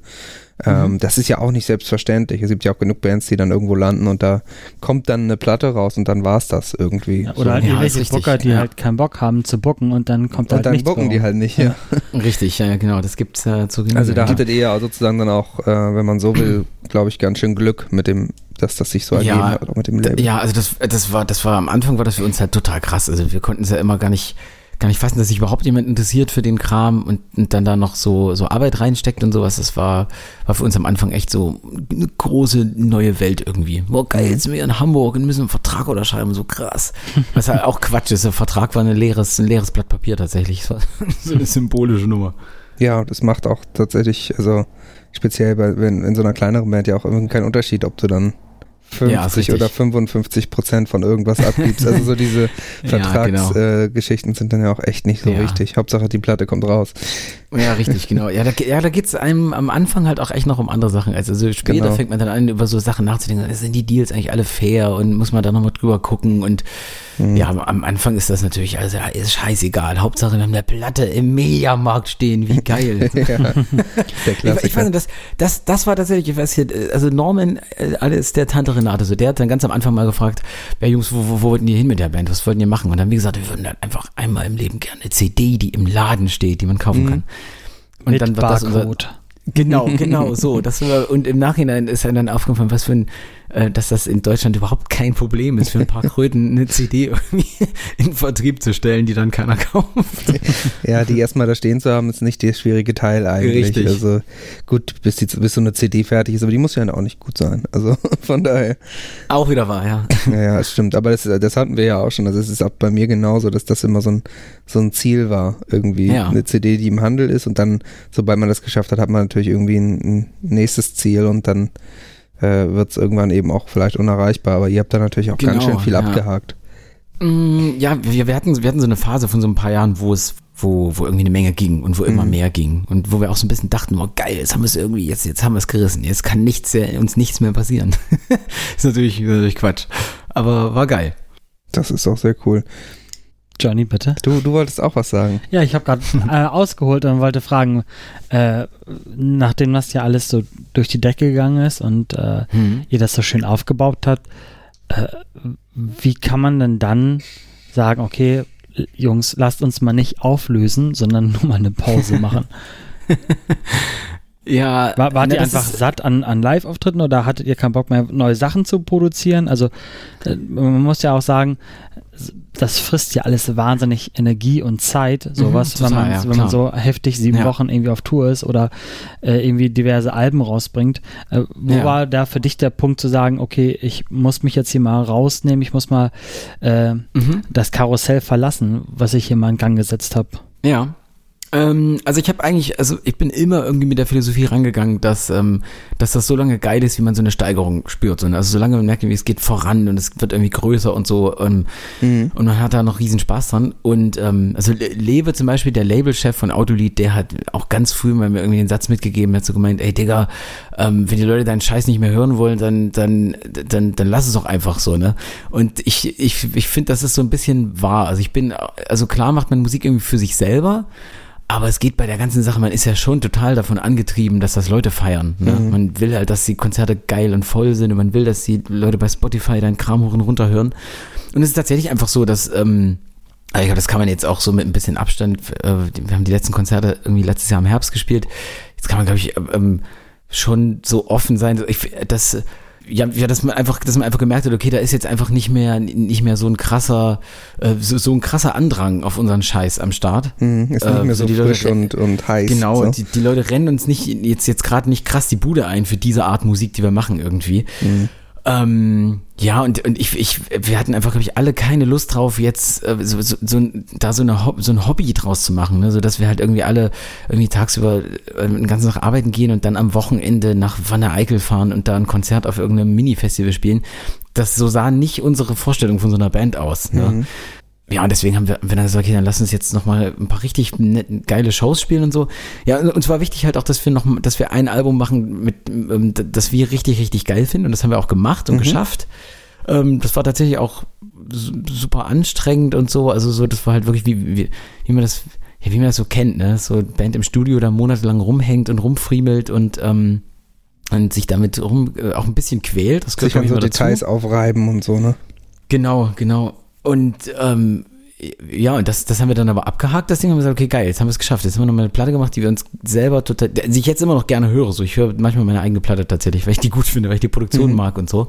S2: Ähm, mhm. das ist ja auch nicht selbstverständlich. Es gibt ja auch genug Bands, die dann irgendwo landen und da kommt dann eine Platte raus und dann war es das irgendwie.
S3: Ja, oder halt ja, irgendwelche Booker, die ja. halt keinen Bock haben zu bucken und dann kommt da
S2: halt
S3: nichts
S2: Und dann bucken die halt nicht, ja.
S1: Richtig, ja, genau, das gibt's äh, zu
S2: Also da hattet ihr ja sozusagen dann auch, äh, wenn man so will, glaube ich, ganz schön Glück mit dem dass das sich so ergeben ja, hat, auch mit dem Label.
S1: Ja, also das, das war, das war am Anfang war das für uns halt total krass. Also wir konnten es ja immer gar nicht, gar nicht fassen, dass sich überhaupt jemand interessiert für den Kram und, und dann da noch so, so Arbeit reinsteckt und sowas. Das war, war für uns am Anfang echt so eine große neue Welt irgendwie. Boah, geil, jetzt sind wir in Hamburg und müssen einen Vertrag unterschreiben, so krass. Was halt auch Quatsch ist. Der Vertrag war ein leeres, ein leeres Blatt Papier tatsächlich. Das war so eine symbolische Nummer.
S2: Ja, das macht auch tatsächlich, also speziell bei, wenn in so einer kleineren Band ja auch irgendwie keinen Unterschied, ob du dann 50 ja, oder 55 Prozent von irgendwas abgibst. Also so diese Vertragsgeschichten ja, genau. äh, sind dann ja auch echt nicht so ja. wichtig. Hauptsache die Platte kommt raus.
S1: Ja, richtig, genau. Ja, da, ja, da geht es einem am Anfang halt auch echt noch um andere Sachen. Also, also später genau. fängt man dann an, über so Sachen nachzudenken. Sind die Deals eigentlich alle fair und muss man da nochmal drüber gucken und Mhm. Ja, am Anfang ist das natürlich, also ist scheißegal. Hauptsache, wir haben eine Platte im Mediamarkt stehen, wie geil. ja, der Klassiker. Ich, ich fand, das, das, das war tatsächlich, ich weiß hier, also Norman, äh, alles der Tante Renate, so der hat dann ganz am Anfang mal gefragt, ja Jungs, wo, wo, wo wollten die hin mit der Band? Was wollten die machen? Und dann, wie gesagt, wir würden dann einfach einmal im Leben gerne eine CD, die im Laden steht, die man kaufen mhm. kann.
S3: Und mit dann wird das unser,
S1: Genau, genau, so. Das war, und im Nachhinein ist dann aufgefallen, was für ein dass das in Deutschland überhaupt kein Problem ist, für ein paar Kröten eine CD irgendwie in Vertrieb zu stellen, die dann keiner kauft.
S2: Ja, die erstmal da stehen zu haben, ist nicht der schwierige Teil eigentlich. Richtig. Also gut, bis, die, bis so eine CD fertig ist, aber die muss ja auch nicht gut sein. Also von daher.
S1: Auch wieder wahr, ja.
S2: Ja, ja, das stimmt. Aber das, das hatten wir ja auch schon. Also es ist auch bei mir genauso, dass das immer so ein, so ein Ziel war. Irgendwie ja. eine CD, die im Handel ist und dann, sobald man das geschafft hat, hat man natürlich irgendwie ein, ein nächstes Ziel und dann äh, wird es irgendwann eben auch vielleicht unerreichbar. Aber ihr habt da natürlich auch genau, ganz schön viel ja. abgehakt.
S1: Mm, ja, wir, wir, hatten, wir hatten so eine Phase von so ein paar Jahren, wo es, wo, wo irgendwie eine Menge ging und wo immer mhm. mehr ging. Und wo wir auch so ein bisschen dachten, oh geil, jetzt haben wir es irgendwie, jetzt, jetzt haben wir es gerissen. Jetzt kann nichts, uns nichts mehr passieren. ist natürlich, natürlich Quatsch. Aber war geil.
S2: Das ist auch sehr cool.
S3: Johnny, bitte.
S2: Du, du wolltest auch was sagen.
S3: Ja, ich habe gerade äh, ausgeholt und wollte fragen, äh, nachdem das ja alles so durch die Decke gegangen ist und äh, mhm. ihr das so schön aufgebaut habt, äh, wie kann man denn dann sagen, okay, Jungs, lasst uns mal nicht auflösen, sondern nur mal eine Pause machen?
S1: Ja,
S3: war, wart ihr einfach satt an, an Live-Auftritten oder hattet ihr keinen Bock mehr, neue Sachen zu produzieren? Also, äh, man muss ja auch sagen, das frisst ja alles wahnsinnig Energie und Zeit, mhm, sowas, mhm, total, wenn, man, ja, wenn man so heftig sieben ja. Wochen irgendwie auf Tour ist oder äh, irgendwie diverse Alben rausbringt. Äh, wo ja. war da für dich der Punkt zu sagen, okay, ich muss mich jetzt hier mal rausnehmen, ich muss mal äh, mhm. das Karussell verlassen, was ich hier mal in Gang gesetzt habe?
S1: Ja, ähm, also ich habe eigentlich, also ich bin immer irgendwie mit der Philosophie rangegangen, dass, ähm, dass das so lange geil ist, wie man so eine Steigerung spürt. So, ne? Also solange man merkt, wie es geht voran und es wird irgendwie größer und so ähm, mhm. und man hat da noch riesen Spaß dran. Und ähm, also Lewe zum Beispiel, der Labelchef von Autolied, der hat auch ganz früh mal mir irgendwie den Satz mitgegeben, hat so gemeint, ey Digga, ähm, wenn die Leute deinen Scheiß nicht mehr hören wollen, dann, dann, dann, dann lass es doch einfach so, ne? Und ich, ich, ich finde, das ist so ein bisschen wahr. Also ich bin, also klar macht man Musik irgendwie für sich selber, aber es geht bei der ganzen Sache, man ist ja schon total davon angetrieben, dass das Leute feiern. Ne? Mhm. Man will halt, dass die Konzerte geil und voll sind und man will, dass die Leute bei Spotify deinen Kram hoch und runter hören. Und es ist tatsächlich einfach so, dass, ähm, ich glaube, das kann man jetzt auch so mit ein bisschen Abstand, äh, wir haben die letzten Konzerte irgendwie letztes Jahr im Herbst gespielt. Jetzt kann man, glaube ich, ähm, schon so offen sein. Ich, das, ja, ja, dass man einfach, dass man einfach gemerkt hat, okay, da ist jetzt einfach nicht mehr, nicht mehr so ein krasser, äh, so, so ein krasser Andrang auf unseren Scheiß am Start.
S2: Mhm, ist nicht
S1: Äh,
S2: mehr so frisch
S1: Leute-
S2: und, und heiß.
S1: Genau,
S2: so.
S1: die, die Leute rennen uns nicht jetzt jetzt gerade nicht krass die Bude ein für diese Art Musik, die wir machen irgendwie.
S2: Mhm.
S1: Ähm, ja, und, und ich, ich, wir hatten einfach, glaube ich, alle keine Lust drauf, jetzt äh, so, so, so, da so, eine, so ein Hobby draus zu machen, ne? so dass wir halt irgendwie alle irgendwie tagsüber äh, den ganzen Tag arbeiten gehen und dann am Wochenende nach Wanne Eickel fahren und da ein Konzert auf irgendeinem Mini-Festival spielen. Das so sah nicht unsere Vorstellung von so einer Band aus. Ne?
S2: Mhm.
S1: Ja, und deswegen haben wir, wenn er gesagt, okay, dann lass uns jetzt nochmal ein paar richtig nette, geile Shows spielen und so. Ja, und uns war wichtig halt auch, dass wir noch, dass wir ein Album machen, mit, ähm, das wir richtig, richtig geil finden. Und das haben wir auch gemacht und geschafft. Ähm, das war tatsächlich auch su- super anstrengend und so. Also so, das war halt wirklich wie, wie, wie man das, ja, wie man das so kennt, ne? So Band im Studio da monatelang rumhängt und rumfriemelt und, ähm, und sich damit rum, äh, auch ein bisschen quält. Das gehört
S2: Sich an so
S1: mal dazu.
S2: Details aufreiben und so, ne?
S1: Genau, genau. Und ähm, ja, und das, das haben wir dann aber abgehakt, das Ding haben wir gesagt, okay, geil, jetzt haben wir es geschafft. Jetzt haben wir nochmal eine Platte gemacht, die wir uns selber total, die ich jetzt immer noch gerne höre. So, ich höre manchmal meine eigene Platte tatsächlich, weil ich die gut finde, weil ich die Produktion
S2: Mhm.
S1: mag und so.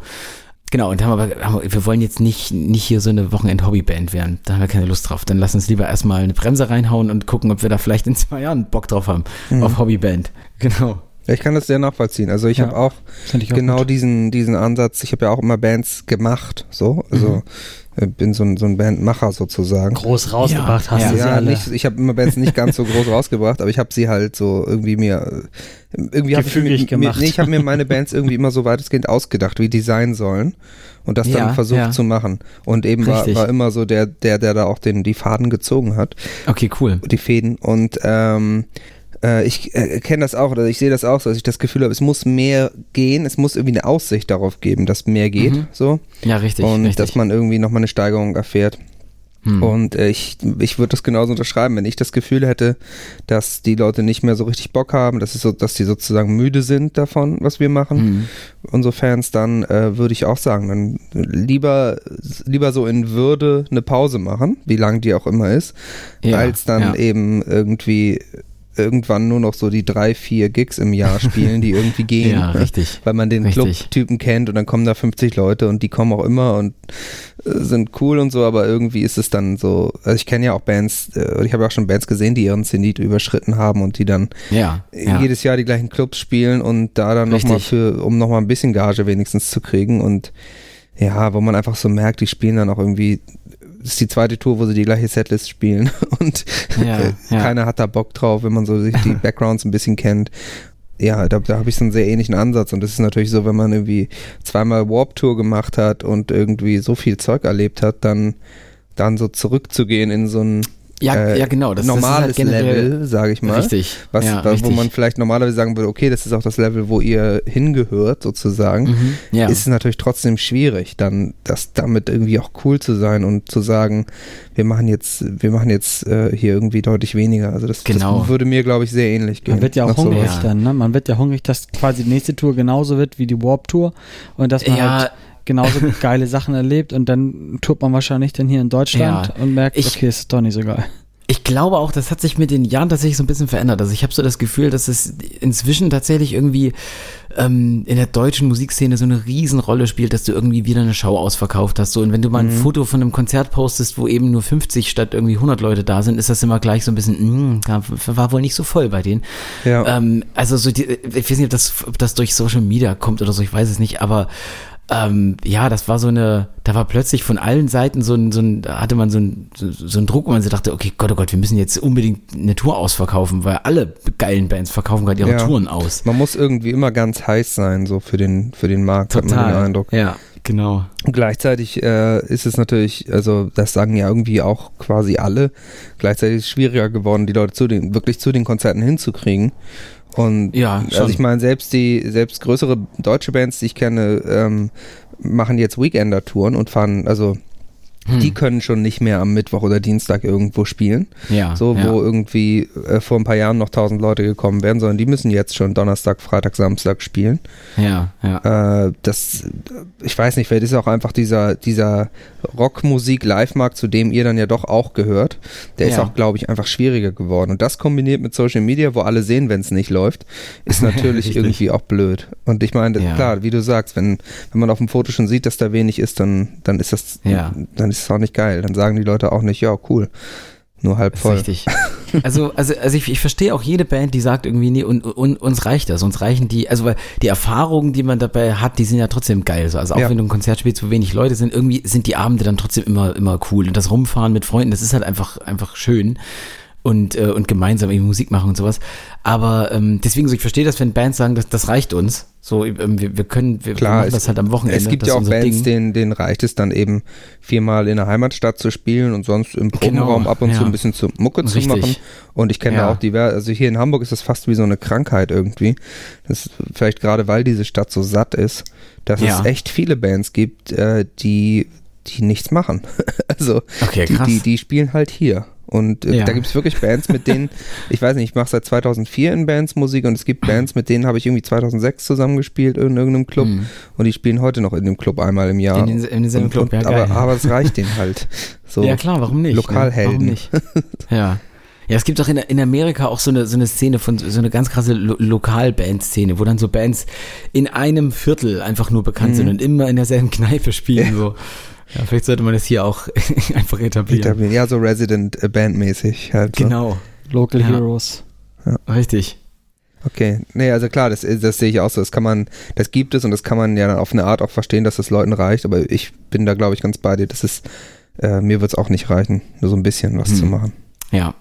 S1: Genau, und haben aber, haben, wir- wir wollen jetzt nicht, nicht hier so eine Wochenend-Hobby-Band werden. Da haben wir keine Lust drauf. Dann lass uns lieber erstmal eine Bremse reinhauen und gucken, ob wir da vielleicht in zwei Jahren Bock drauf haben.
S2: Mhm.
S1: Auf Hobbyband. Genau.
S2: Ja, ich kann das sehr nachvollziehen. Also ich
S3: Ja,
S2: habe auch
S3: ich auch
S2: genau
S3: gut.
S2: diesen, diesen Ansatz. Ich habe ja auch immer Bands gemacht, so. Also äh, bin so ein, so ein Bandmacher sozusagen.
S3: groß rausgebracht
S1: Ja,
S3: hast
S1: ja.
S3: du sie
S2: Ja,
S3: alle.
S2: nicht, ich habe immer Bands nicht ganz so groß rausgebracht, aber ich habe sie halt so irgendwie mir äh, irgendwie habe ich mir,
S3: Gefügig
S2: mir,
S3: gemacht.
S2: nee, ich habe mir meine Bands irgendwie immer so weitestgehend ausgedacht, wie die sein sollen und das
S1: Ja,
S2: dann versucht
S1: ja.
S2: zu machen und eben war, war immer so der der der da auch den die Faden gezogen hat,
S1: Okay, cool.
S2: die Fäden und ähm, äh, ich äh, kenne das auch oder ich sehe das auch so, dass ich das Gefühl habe, es muss mehr gehen, es muss irgendwie eine Aussicht darauf geben, dass mehr geht,
S1: Mhm.
S2: so
S1: Ja, richtig.
S2: und
S1: richtig.
S2: dass man irgendwie nochmal eine Steigerung erfährt.
S1: Hm.
S2: Und äh, ich, ich würde das genauso unterschreiben, wenn ich das Gefühl hätte, dass die Leute nicht mehr so richtig Bock haben, dass, es so, dass die sozusagen müde sind davon, was wir machen,
S1: Hm.
S2: unsere Fans, dann äh, würde ich auch sagen, dann lieber, lieber so in Würde eine Pause machen, wie lang die auch immer ist,
S1: Ja,
S2: als dann
S1: ja.
S2: eben irgendwie irgendwann nur noch so die drei, vier Gigs im Jahr spielen, die irgendwie gehen.
S1: Ja, richtig.
S2: Weil man den. Clubtypen kennt und dann kommen da 50 Leute und die kommen auch immer und äh, sind cool und so, aber irgendwie ist es dann so, also ich kenne ja auch Bands, äh, ich habe ja auch schon Bands gesehen, die ihren Zenit überschritten haben und die dann
S1: Ja. ja.
S2: jedes Jahr die gleichen Clubs spielen und da dann nochmal für, um nochmal ein bisschen Gage wenigstens zu kriegen und ja, wo man einfach so merkt, die spielen dann auch irgendwie, ist die zweite Tour, wo sie die gleiche Setlist spielen und
S1: Ja,
S2: äh,
S1: ja.
S2: keiner hat da Bock drauf, wenn man so sich die Backgrounds ein bisschen kennt. Ja, da, da habe ich so einen sehr ähnlichen Ansatz und das ist natürlich so, wenn man irgendwie zweimal Warp Tour gemacht hat und irgendwie so viel Zeug erlebt hat, dann dann so zurückzugehen in so ein
S1: Ja,
S2: äh,
S1: ja, genau. Das,
S2: normales
S1: das ist halt
S2: Level, sage ich mal.
S1: Richtig.
S2: Was,
S1: ja,
S2: da, wo
S1: richtig.
S2: man vielleicht normalerweise sagen würde, okay, das ist auch das Level, wo ihr hingehört, sozusagen,
S1: Mhm, ja.
S2: ist es natürlich trotzdem schwierig, dann das damit irgendwie auch cool zu sein und zu sagen, wir machen jetzt, wir machen jetzt äh, hier irgendwie deutlich weniger. Also das,
S1: Genau.
S2: das würde mir, glaube ich, sehr ähnlich gehen.
S3: Man wird ja auch
S2: sowas.
S3: hungrig
S1: Ja.
S3: dann, ne? Man wird ja hungrig, dass quasi die nächste Tour genauso wird wie die Warp Tour und dass man
S1: Ja.
S3: halt genauso geile Sachen erlebt und dann tourt man wahrscheinlich dann hier in Deutschland
S1: Ja.
S3: und merkt,
S1: Ich-
S3: okay, ist doch nicht so geil.
S1: Ich glaube auch, das hat sich mit den Jahren tatsächlich so ein bisschen verändert. Also ich habe so das Gefühl, dass es inzwischen tatsächlich irgendwie ähm, in der deutschen Musikszene so eine Riesenrolle spielt, dass du irgendwie wieder eine Show ausverkauft hast. So, und wenn du mal ein Foto von einem Konzert postest, wo eben nur 50 statt irgendwie 100 Leute da sind, ist das immer gleich so ein bisschen, mh, war wohl nicht so voll bei denen.
S2: Ja.
S1: Ähm, also so die, ich weiß nicht, ob das, ob das durch Social Media kommt oder so, ich weiß es nicht, aber ähm, ja, das war so eine, da war plötzlich von allen Seiten so ein, so ein da hatte man so ein, so, so ein Druck, wo man sich dachte, okay, Gott, oh Gott, wir müssen jetzt unbedingt eine Tour ausverkaufen, weil alle geilen Bands verkaufen gerade ihre
S2: Ja.
S1: Touren aus.
S2: Man muss irgendwie immer ganz heiß sein, so für den, für den Markt, hat man den Eindruck.
S1: Ja, genau.
S2: Und gleichzeitig äh, ist es natürlich, also das sagen ja irgendwie auch quasi alle, gleichzeitig ist es schwieriger geworden, die Leute zu den, wirklich zu den Konzerten hinzukriegen. Und
S1: Ja,
S2: also
S1: schon.
S2: ich meine, selbst die, selbst größere deutsche Bands, die ich kenne, ähm, machen jetzt Weekender-Touren und fahren, also hm. die können schon nicht mehr am Mittwoch oder Dienstag irgendwo spielen.
S1: Ja.
S2: So, wo
S1: ja.
S2: irgendwie äh, vor ein paar Jahren noch tausend Leute gekommen wären, sondern die müssen jetzt schon Donnerstag, Freitag, Samstag spielen.
S1: Ja,
S2: ja. Äh, das, ich weiß nicht, vielleicht ist auch einfach dieser, dieser Rockmusik-Live-Markt, zu dem ihr dann ja doch auch gehört, der ja. ist auch, glaube ich, einfach schwieriger geworden. Und das kombiniert mit Social Media, wo alle sehen, wenn es nicht läuft, ist natürlich irgendwie auch blöd. Und ich meine, ja. klar, wie du sagst, wenn, wenn man auf dem Foto schon sieht, dass da wenig ist, dann, dann ist das,
S1: ja.
S2: dann ist es auch nicht geil. Dann sagen die Leute auch nicht, ja, cool. Nur halb voll.
S1: Richtig. Also, also, also ich, ich verstehe auch jede Band, die sagt irgendwie, nee, und, und, uns reicht das, uns reichen die, also weil die Erfahrungen, die man dabei hat, die sind ja trotzdem geil. So. Also auch ja. wenn du ein Konzert spielst, wo wenig Leute sind, irgendwie sind die Abende dann trotzdem immer, immer cool. Und das Rumfahren mit Freunden, das ist halt einfach, einfach schön und, äh, und gemeinsam irgendwie Musik machen und sowas. Aber ähm, deswegen so, ich verstehe das, wenn Bands sagen, das, das reicht uns. So, ähm, wir, wir können, wir,
S2: Klar,
S1: machen
S2: es,
S1: das halt am Wochenende.
S2: Es gibt ja auch Bands, denen, denen reicht es dann eben viermal in der Heimatstadt zu spielen und sonst im Probenraum
S1: Genau,
S2: ab und
S1: ja.
S2: zu ein bisschen zu Mucke zu
S1: Richtig.
S2: machen. Und ich kenne
S1: Ja.
S2: da auch diverse, also hier in Hamburg ist das fast wie so eine Krankheit irgendwie. Das ist vielleicht gerade, weil diese Stadt so satt ist, dass
S1: Ja.
S2: es echt viele Bands gibt, äh, die, die nichts machen. also
S1: Okay,
S2: die, die, die spielen halt hier. Und äh,
S1: Ja.
S2: da gibt es wirklich Bands, mit denen, ich weiß nicht, ich mache seit 2004 in Bands Musik und es gibt Bands, mit denen habe ich irgendwie 2006 zusammengespielt in irgendeinem Club
S1: Mhm.
S2: und die spielen heute noch in dem Club einmal im Jahr.
S1: In den- in denselben
S2: und,
S1: Club,
S2: und,
S1: ja, geil.
S2: aber, aber es reicht denen halt. So.
S1: ja klar, warum nicht?
S2: Lokalhelden.
S1: Ne? Warum nicht? Ja. Ja, es gibt auch in, in Amerika auch so eine, so eine Szene von, so eine ganz krasse Lo Lokalband-Szene, wo dann so Bands in einem Viertel einfach nur bekannt
S2: Mhm.
S1: sind und immer in derselben Kneipe spielen. So. Ja, vielleicht sollte man das hier auch einfach etablieren.
S2: Etablieren. Ja, so Resident äh, Bandmäßig halt. So.
S1: Genau,
S3: Local
S1: Ja.
S3: Heroes.
S1: richtig.
S2: Okay. Nee, also klar, das, das sehe ich auch so. Das kann man, das gibt es und das kann man ja dann auf eine Art auch verstehen, dass das Leuten reicht, aber ich bin da, glaube ich, ganz bei dir. Das ist, äh, mir wird es auch nicht reichen, nur so ein bisschen was
S1: Hm.
S2: zu machen.
S1: Ja.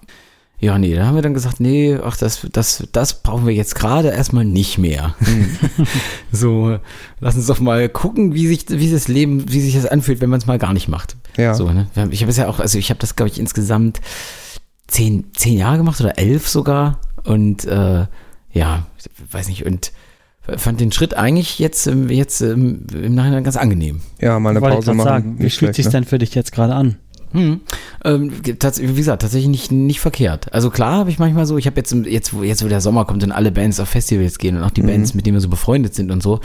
S1: Ja, nee, da haben wir dann gesagt, nee, ach, das, das, das brauchen wir jetzt gerade erstmal nicht mehr. so, lass uns doch mal gucken, wie sich, wie das Leben, wie sich das anfühlt, wenn man es mal gar nicht macht.
S2: Ja.
S1: So, ne? Ich habe es ja auch, also ich habe das, glaube ich, insgesamt zehn, zehn Jahre gemacht oder elf sogar. Und äh, ja, ich weiß nicht, und fand den Schritt eigentlich jetzt, ähm, jetzt ähm, im Nachhinein ganz angenehm.
S2: Ja, mal eine Pause machen.
S3: sagen, wie fühlt sich
S2: ne?
S3: denn für dich jetzt gerade an?
S1: Hm. Ähm, wie gesagt, tatsächlich nicht, nicht verkehrt. Also klar habe ich manchmal so, ich habe jetzt, jetzt, wo, jetzt wo der Sommer kommt und alle Bands auf Festivals gehen und auch die
S2: Mhm.
S1: Bands, mit denen wir so befreundet sind und so,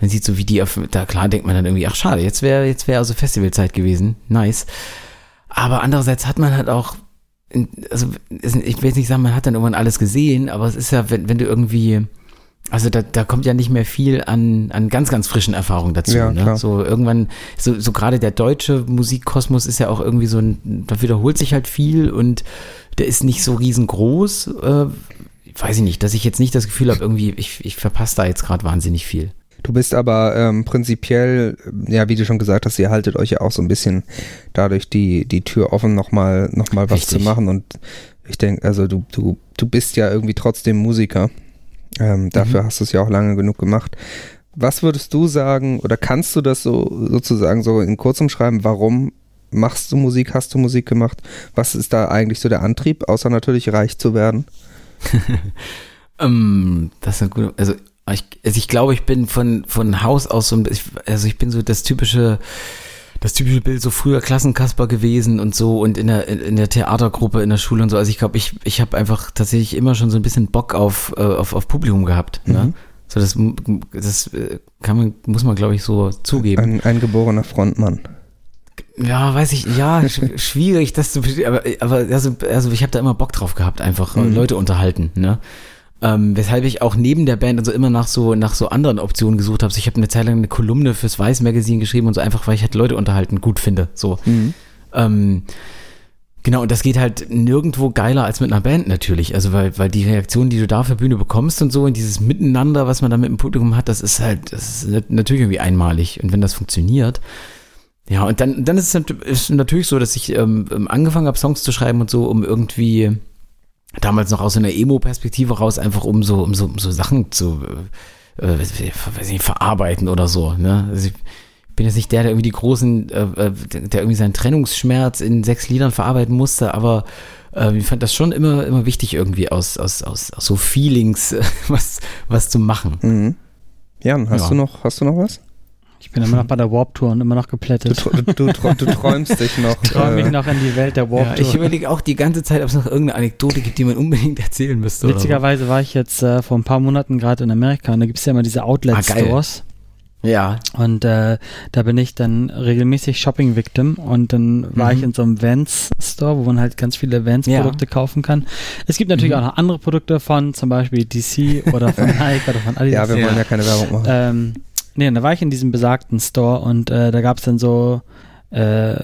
S1: dann sieht so wie die auf, da klar denkt man dann irgendwie, ach schade, jetzt wäre jetzt wäre also Festivalzeit gewesen, nice. Aber andererseits hat man halt auch, also ich will jetzt nicht sagen, man hat dann irgendwann alles gesehen, aber es ist ja, wenn, wenn du irgendwie, also da, da kommt ja nicht mehr viel an, an ganz, ganz frischen Erfahrungen dazu.
S2: Ja,
S1: ne? So irgendwann, so, so gerade der deutsche Musikkosmos ist ja auch irgendwie so ein, da wiederholt sich halt viel und der ist nicht so riesengroß. Äh, weiß ich nicht, dass ich jetzt nicht das Gefühl habe, irgendwie, ich, ich verpasse da jetzt gerade wahnsinnig viel.
S2: Du bist aber ähm, prinzipiell, ja, wie du schon gesagt hast, ihr haltet euch ja auch so ein bisschen dadurch die, die Tür offen, nochmal noch mal was
S1: Richtig.
S2: zu machen. Und ich denke, also du, du, du bist ja irgendwie trotzdem Musiker. Ähm, dafür hast du es ja auch lange genug gemacht. Was würdest du sagen, oder kannst du das so sozusagen so in kurzem schreiben, warum machst du Musik, hast du Musik gemacht? Was ist da eigentlich so der Antrieb, außer natürlich reich zu werden?
S1: Ähm, das ist eine gute, also ich, also ich glaube, ich bin von, von Haus aus so ein bisschen, also ich bin so das typische, das typische Bild, so früher Klassenkasper gewesen und so und in der, in der Theatergruppe in der Schule und so. Also ich glaube, ich, ich habe einfach tatsächlich immer schon so ein bisschen Bock auf, äh, auf, auf Publikum gehabt. Ne?
S2: Mhm.
S1: So das, das äh, kann man, muss man, glaube ich, so zugeben.
S2: Ein, ein geborener Frontmann.
S1: Ja, weiß ich, ja, sch schwierig, das zu, aber, aber also, also ich habe da immer Bock drauf gehabt, einfach
S2: Mhm.
S1: Leute unterhalten, ne? Ähm, weshalb ich auch neben der Band also immer nach so nach so anderen Optionen gesucht habe. So, ich habe eine Zeit lang eine Kolumne fürs Weiß Magazine geschrieben und so einfach, weil ich halt Leute unterhalten gut finde. So.
S2: Mhm.
S1: Ähm, genau, und das geht halt nirgendwo geiler als mit einer Band natürlich. Also weil, weil die Reaktion, die du da für Bühne bekommst und so und dieses Miteinander, was man da mit dem Publikum hat, das ist halt, das ist nat- natürlich irgendwie einmalig. Und wenn das funktioniert, ja, und dann, dann ist es natürlich so, dass ich ähm, angefangen habe, Songs zu schreiben und so, um irgendwie damals noch aus so einer Emo-Perspektive raus, einfach um so, um so, um so Sachen zu äh, äh, weiß ich nicht, verarbeiten oder so. Ne? Also ich bin jetzt nicht der, der irgendwie die großen, äh, äh, der irgendwie seinen Trennungsschmerz in sechs Liedern verarbeiten musste, aber äh, ich fand das schon immer, immer wichtig, irgendwie aus, aus, aus, aus so Feelings äh, was, was zu machen.
S2: Mhm. Jan, hast
S1: Ja.
S2: du noch, hast du noch was?
S3: Ich bin immer noch bei der Warp Tour und immer noch
S2: Du,
S3: geplättet.
S2: du, du, tr- du träumst dich noch.
S3: Träume mich
S2: äh,
S3: noch in die Welt der Warp
S1: Ja,
S3: Tour.
S1: ich überlege auch die ganze Zeit, ob es noch irgendeine Anekdote gibt, die man unbedingt erzählen müsste.
S3: Witzigerweise war ich jetzt äh, vor ein paar Monaten gerade in Amerika und da gibt es ja immer diese
S1: Ah, geil.
S3: Outlet-Stores.
S1: Ja.
S3: Und äh, da bin ich dann regelmäßig Shopping-Victim und dann war
S1: Mhm.
S3: ich in so einem Vans-Store, wo man halt ganz viele Vans-Produkte kaufen kann. Es gibt natürlich
S1: Mhm.
S3: auch noch andere Produkte von zum Beispiel DC oder von Nike oder von Adidas.
S2: ja, wir
S1: Ja.
S2: wollen ja keine Werbung machen.
S3: Ähm, nee, da war ich in diesem besagten Store und äh, da gab es dann so äh,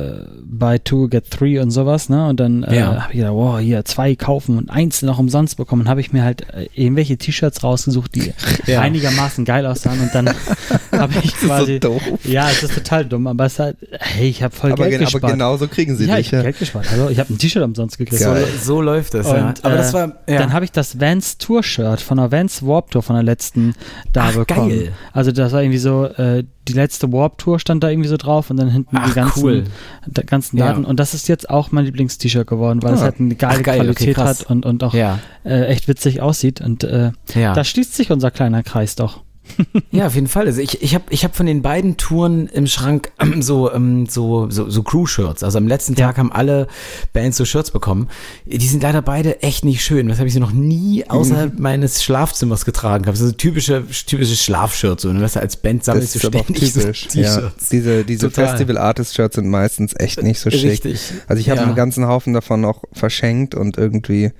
S3: Buy Two, Get Three und sowas, ne? Und dann äh,
S1: Ja.
S3: habe ich gedacht, wow, hier zwei kaufen und eins noch umsonst bekommen. Habe ich mir halt äh, irgendwelche T-Shirts rausgesucht, die
S1: Ja.
S3: einigermaßen geil aussahen und dann habe ich
S2: Das ist so
S3: quasi.
S2: doof.
S3: ja, es ist total dumm, aber es ist halt, hey, ich habe voll
S2: Aber,
S3: Geld
S2: gen aber
S3: gespart.
S2: genau so kriegen sie
S3: ja,
S2: dich.
S3: ich habe
S2: Ja.
S3: Geld gespart. Also ich habe ein T-Shirt umsonst gekriegt.
S1: So, so läuft das, ja.
S3: Und,
S1: Aber
S3: äh,
S1: das war, ja.
S3: Dann habe ich das Vans Tour Shirt von der Vans Warp Tour von der letzten da
S1: Ach,
S3: bekommen.
S1: geil.
S3: Also das war irgendwie so, äh, die letzte Warp Tour stand da irgendwie so drauf und dann hinten
S1: Ach,
S3: die ganzen,
S1: cool.
S3: da- ganzen
S1: Ja.
S3: Daten. Und das ist jetzt auch mein Lieblings-T-Shirt geworden, weil es
S2: Ah.
S3: halt eine geile
S1: Ach, geil, okay,
S3: Qualität
S1: krass.
S3: hat und, und auch
S1: ja,
S3: äh, echt witzig aussieht. Und äh,
S1: ja.
S3: da schließt sich unser kleiner Kreis doch.
S1: Ja, auf jeden Fall. Also ich, ich habe ich hab von den beiden Touren im Schrank ähm, so, ähm, so, so, so Crew-Shirts. Also am letzten
S3: Ja.
S1: Tag haben alle Bands so Shirts bekommen. Die sind leider beide echt nicht schön. Das habe ich sie noch nie außerhalb meines Schlafzimmers getragen. gehabt. so typische, typische Schlafshirts. So, ne? Du, als Band
S2: Das
S1: sammelst du
S2: aber auch
S1: ständig
S2: typisch.
S1: so
S2: ja. Diese, diese. Festival-Artist-Shirts sind meistens echt nicht so schick.
S1: Richtig.
S2: Also ich habe
S1: Ja.
S2: einen ganzen Haufen davon auch verschenkt und irgendwie,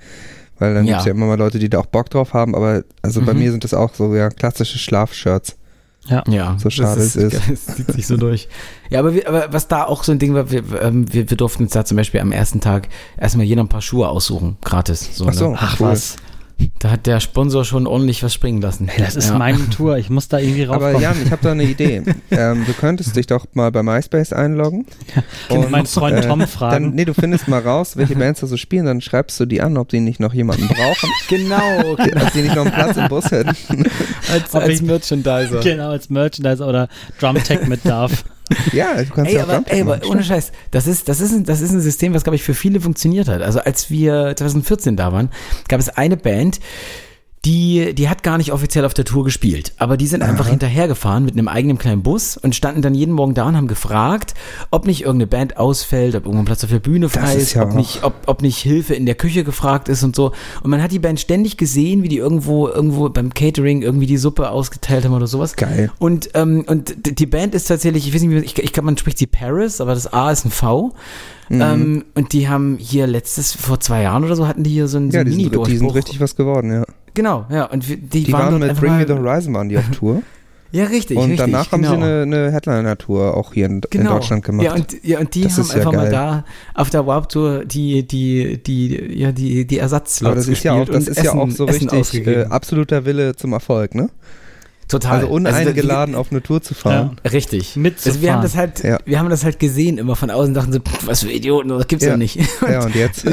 S2: weil dann
S1: Ja.
S2: gibt's ja immer mal Leute, die da auch Bock drauf haben, aber also bei
S1: Mhm.
S2: mir sind das auch so ja klassische Schlafshirts.
S1: Ja,
S2: So schade
S1: das
S2: es ist.
S1: Es zieht sich so durch. Ja, aber, wir, aber was da auch so ein Ding war, wir, ähm, wir, wir durften uns da zum Beispiel am ersten Tag erstmal jeder ein paar Schuhe aussuchen, gratis. So,
S2: Ach so.
S1: Ne?
S3: Ach
S2: cool.
S3: was.
S1: Da hat der Sponsor schon ordentlich was springen lassen.
S3: Hey, das ist
S1: ja.
S3: meine Tour. Ich muss da irgendwie raufkommen.
S2: Aber Jan, ich habe da eine Idee. ähm, du könntest dich doch mal bei MySpace einloggen.
S3: Und meinen Freund
S2: äh,
S3: Tom fragen.
S2: Dann, nee, du findest mal raus, welche Bands da so spielen, dann schreibst du die an, ob die nicht noch jemanden brauchen,
S1: Genau, genau.
S2: ob die nicht noch einen Platz im Bus hätten.
S1: als, als
S3: ich-
S1: Merchandiser.
S3: Genau, als Merchandise oder Drumtech mit darf.
S2: Ja, du kannst
S1: Ey,
S2: ja auch
S1: aber,
S2: Drumtech
S1: ey, aber ohne Scheiß, das ist, das, ist ein, das ist ein System, was, glaube ich, für viele funktioniert hat. Also als wir 2014 da waren, gab es eine Band, die, die hat gar nicht offiziell auf der Tour gespielt, aber die sind einfach hinterhergefahren mit einem eigenen kleinen Bus und standen dann jeden Morgen da und haben gefragt, ob nicht irgendeine Band ausfällt, ob irgendwo ein Platz auf der Bühne frei
S2: ist
S1: ist,
S2: ja
S1: ob, nicht, ob, ob nicht Hilfe in der Küche gefragt ist und so. Und man hat die Band ständig gesehen, wie die irgendwo, irgendwo beim Catering irgendwie die Suppe ausgeteilt haben oder sowas.
S2: Geil.
S1: Und, ähm, und die Band ist tatsächlich, ich weiß nicht, ich, ich glaube, man spricht sie Paris, aber das A ist ein V.
S2: Mhm.
S1: Ähm, und die haben hier letztes, vor zwei Jahren oder so, hatten die hier so einen, so
S2: Ja,
S1: einen
S2: die sind, die sind richtig was geworden, ja.
S1: Genau, ja. Und wir, die,
S2: Die
S1: waren,
S2: waren mit
S1: einfach
S2: Bring Me the Horizon waren die auf Tour.
S1: Ja, richtig,
S2: und
S1: richtig.
S2: danach haben
S1: genau.
S2: sie eine, eine Headliner-Tour auch hier in, in
S1: genau.
S2: Deutschland gemacht.
S1: Ja, und, ja, und die
S2: Das
S1: haben
S2: ist ja
S1: einfach mal da auf der Warp Tour die, die, die, ja, die, die Ersatzslots
S2: Aber das ist ja auch, das ist ja
S1: Essen-
S2: auch so
S1: Essen
S2: richtig äh, absoluter Wille zum Erfolg, ne?
S1: Total.
S2: Also uneingeladen auf eine Tour zu fahren.
S1: Richtig.
S3: Mitzufahren.
S1: Also wir haben das halt,
S2: Ja.
S1: wir haben das halt gesehen, immer von außen dachten so, pff, was für Idioten, das gibt's ja,
S2: Ja.
S1: nicht.
S2: Ja, Und jetzt-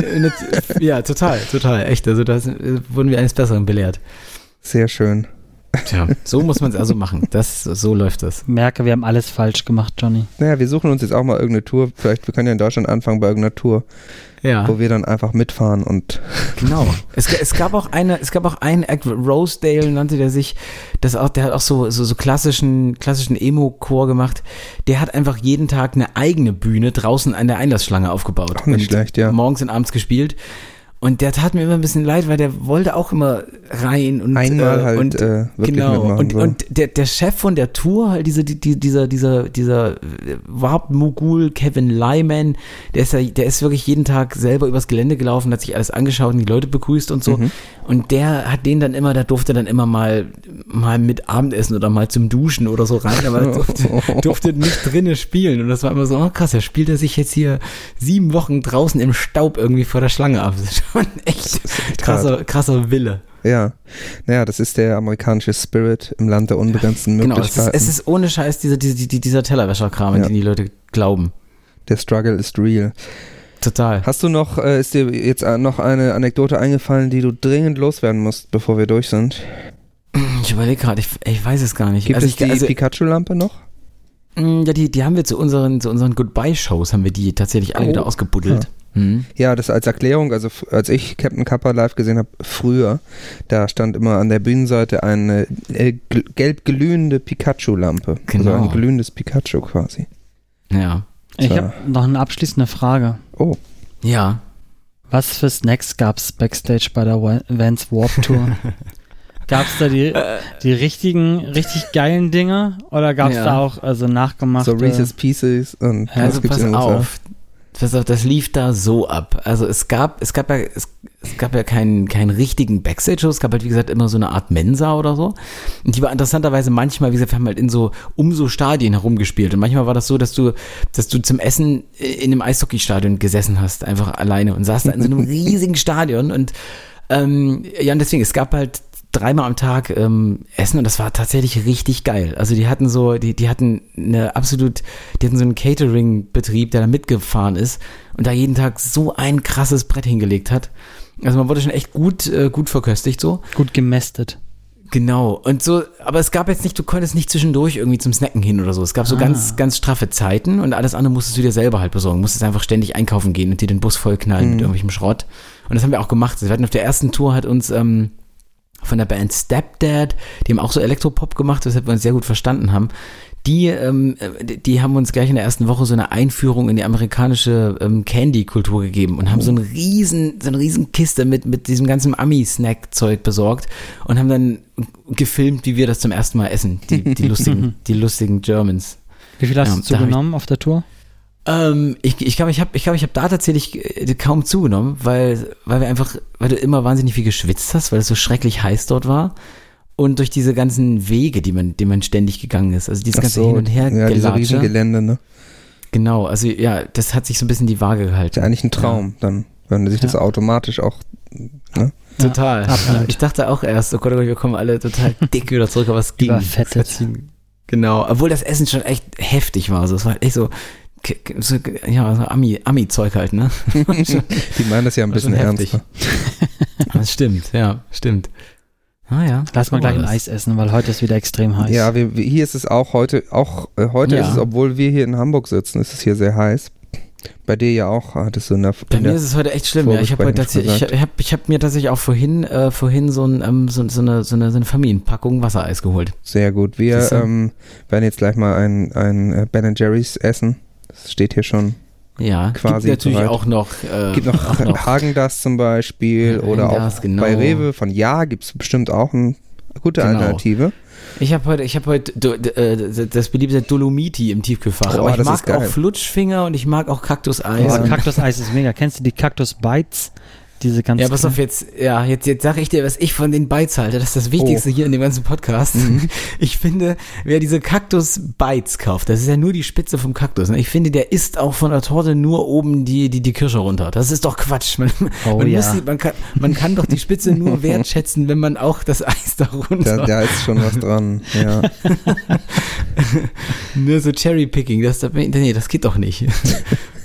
S1: ja, total, total, echt. Also da wurden wir eines Besseren belehrt.
S2: sehr schön.
S1: Tja, so muss man es also machen. Das, so läuft das.
S3: Merke, wir haben alles falsch gemacht, Johnny.
S2: Naja, wir suchen uns jetzt auch mal irgendeine Tour. Vielleicht, wir können ja in Deutschland anfangen bei irgendeiner Tour,
S1: Ja,
S2: wo wir dann einfach mitfahren und
S1: genau. Es, es gab auch eine, es gab auch einen Act, Rosedale nannte der sich, das auch, der hat auch so, so, so klassischen, klassischen Emo-Chor gemacht. Der hat einfach jeden Tag eine eigene Bühne draußen an der Einlassschlange aufgebaut.
S2: Auch nicht
S1: und
S2: schlecht, ja.
S1: Morgens und abends gespielt. Und der tat mir immer ein bisschen leid, weil der wollte auch immer rein und
S2: einmal
S1: äh,
S2: halt
S1: und,
S2: äh, wirklich
S1: genau.
S2: mitmachen.
S1: Und,
S2: so.
S1: und der, der Chef von der Tour, halt diese, die, die, dieser, dieser, dieser äh, Warp-Mogul Kevin Lyman, der ist ja, der ist wirklich jeden Tag selber übers Gelände gelaufen, hat sich alles angeschaut und die Leute begrüßt und so.
S2: Mhm.
S1: Und der hat den dann immer, da durfte dann immer mal, mal mit Abendessen oder mal zum Duschen oder so rein, aber er durfte, durfte nicht drinnen spielen. Und das war immer so, oh krass, er spielt er sich jetzt hier sieben Wochen draußen im Staub irgendwie vor der Schlange ab. Das schon echt
S2: echt
S1: krasser, krasser Wille.
S2: ja, naja, das ist der amerikanische Spirit im Land der unbegrenzten
S1: Genau, es ist,
S2: Möglichkeiten.
S1: es ist ohne Scheiß dieser, dieser, dieser, Tellerwäscherkram, an
S2: Ja.
S1: den die Leute glauben.
S2: der Struggle ist real.
S1: Total.
S2: Hast du noch, äh, ist dir jetzt äh, noch eine Anekdote eingefallen, die du dringend loswerden musst, bevor wir durch sind?
S1: Ich überlege gerade, ich, ich weiß es gar nicht.
S2: Gibt
S1: also
S2: es
S1: ich,
S2: die
S1: also,
S2: Pikachu-Lampe noch?
S1: mh, ja, die, die haben wir zu unseren, zu unseren Goodbye-Shows, haben wir die tatsächlich alle
S2: Oh.
S1: wieder ausgebuddelt. Hm?
S2: Ja, das als Erklärung, also als ich Captain Kappa live gesehen habe, früher, da stand immer an der Bühnenseite eine äh, gelb glühende Pikachu-Lampe.
S1: Genau.
S2: Also ein glühendes Pikachu quasi.
S1: Ja.
S3: Ich
S2: So.
S3: habe noch eine abschließende Frage.
S2: Oh,
S1: Ja.
S3: Was für Snacks gab es Backstage bei der Vans Warp Tour? gab es da die, die richtigen, richtig geilen Dinge? Oder gab es
S1: Ja.
S3: da auch also nachgemachte?
S2: so Reese's Pieces und
S3: Ja,
S1: Also
S2: gibt's
S1: pass
S2: in den USA?
S1: auf. Pass auf, das lief da so ab. Also es gab, es gab ja, es, es gab ja keinen, keinen richtigen Backstage-Show. Es gab halt, wie gesagt, immer so eine Art Mensa oder so. Und die war interessanterweise manchmal, wie gesagt, wir haben halt in so, um so Stadien herumgespielt. Und manchmal war das so, dass du, dass du zum Essen in einem Eishockeystadion gesessen hast, einfach alleine und saß da in so einem riesigen Stadion und, ähm, ja, und deswegen, es gab halt dreimal am Tag ähm, Essen und das war tatsächlich richtig geil. Also die hatten so, die, die hatten eine absolut, die hatten so einen Catering-Betrieb, der da mitgefahren ist und da jeden Tag so ein krasses Brett hingelegt hat. Also man wurde schon echt gut, äh, gut verköstigt so.
S3: Gut gemästet.
S1: Genau. Und so, aber es gab jetzt nicht, du konntest nicht zwischendurch irgendwie zum Snacken hin oder so. Es gab so
S3: Ah.
S1: ganz, ganz straffe Zeiten und alles andere musstest du dir selber halt besorgen. Musstest einfach ständig einkaufen gehen und dir den Bus vollknallen mit irgendwelchem Schrott. Und das haben wir auch gemacht. Wir hatten auf der ersten Tour hat uns ähm, von der Band Stepdad, die haben auch so Elektropop gemacht, weshalb wir uns sehr gut verstanden haben. Die, ähm, äh, die- haben uns gleich in der ersten Woche so eine Einführung in die amerikanische ähm, Candy-Kultur gegeben und haben so eine riesen, so eine riesen Kiste mit, mit diesem ganzen Ami-Snack-Zeug besorgt und haben dann gefilmt, wie wir das zum ersten Mal essen. Die, die lustigen, die lustigen Germans.
S3: Wie viel hast
S1: Ja,
S3: du zugenommen auf der Tour?
S1: Ähm, ich ich glaube, ich habe ich glaub, ich hab da tatsächlich äh, kaum zugenommen, weil, weil wir einfach, weil du immer wahnsinnig viel geschwitzt hast, weil es so schrecklich heiß dort war. Und durch diese ganzen Wege, die man, die man ständig gegangen ist. Also dieses
S2: Ach
S1: ganze
S2: so,
S1: Hin und Her
S2: ja, diese
S1: Gelatsche.
S2: Riesengelände, ne?
S1: Genau, also ja, das hat sich so ein bisschen die Waage
S2: Ist
S1: gehalten.
S2: ja eigentlich ein Traum, dann, wenn sich das
S3: Ja.
S2: automatisch auch, ne?
S1: Total.
S3: absolut.
S1: Ich dachte auch erst, oh Gott, oh Gott, wir kommen alle total dick wieder zurück, aber es ging.
S3: Überfettet.
S1: Genau, obwohl das Essen schon echt heftig war. Also es war echt so ja, so Ami- Ami-Zeug halt, ne?
S2: Die meinen das ja ein bisschen
S1: heftig.
S2: ernster.
S1: Das stimmt, ja, stimmt. Ah ja.
S3: Lass mal gleich ein. Eis essen, weil heute ist wieder extrem heiß.
S2: Ja, wir, wir, hier ist es auch heute, auch äh, heute
S1: Ja.
S2: ist es, obwohl wir hier in Hamburg sitzen, ist es hier sehr heiß. Bei dir ja auch, hattest du in der,
S1: Bei mir ist es heute echt schlimm. Ja. Ich habe tatsächlich, ich habe ich hab mir tatsächlich auch vorhin, äh, vorhin so, ein, ähm, so, so, eine, so, eine, so eine Familienpackung Wassereis geholt.
S2: sehr gut. Wir ähm, werden jetzt gleich mal ein, ein äh, Ben Jerry's essen. Das steht hier schon.
S1: Ja,
S2: Quasi
S1: gibt natürlich
S2: bereit.
S1: auch noch, äh,
S2: Gibt noch,
S1: auch noch
S2: Hagendas zum Beispiel
S1: Ja,
S2: oder
S1: Häagen-Dazs,
S2: auch
S1: genau.
S2: bei Rewe von Ja gibt es bestimmt auch eine gute
S1: Genau.
S2: Alternative.
S1: Ich habe heute, ich habe heute do, d- äh, das beliebte Dolomiti im Tiefkühlfach.
S2: Oh,
S1: aber ich
S2: das
S1: mag auch. Flutschfinger und ich mag auch Kaktuseis.
S3: Aber
S1: und-
S3: Kaktuseis ist mega. Kennst du die Kaktus Bites? Diese ganz
S1: Ja, pass auf jetzt, ja, jetzt, jetzt sage ich dir, was ich von den Bites halte. Das ist das Wichtigste
S2: Oh.
S1: hier in dem ganzen Podcast.
S2: Mhm.
S1: Ich finde, wer diese Kaktus Bites kauft, das ist ja nur die Spitze vom Kaktus. ne? Ich finde, der isst auch von der Torte nur oben die, die, die Kirsche runter. Das ist doch Quatsch. Man,
S3: Oh
S1: man,
S3: ja.
S1: müsste, man, kann, man kann doch die Spitze nur wertschätzen, wenn man auch das Eis da runter.
S2: Da, da ist schon was dran. Ja.
S1: Nur so Cherry-Picking, das, nee, das geht doch nicht.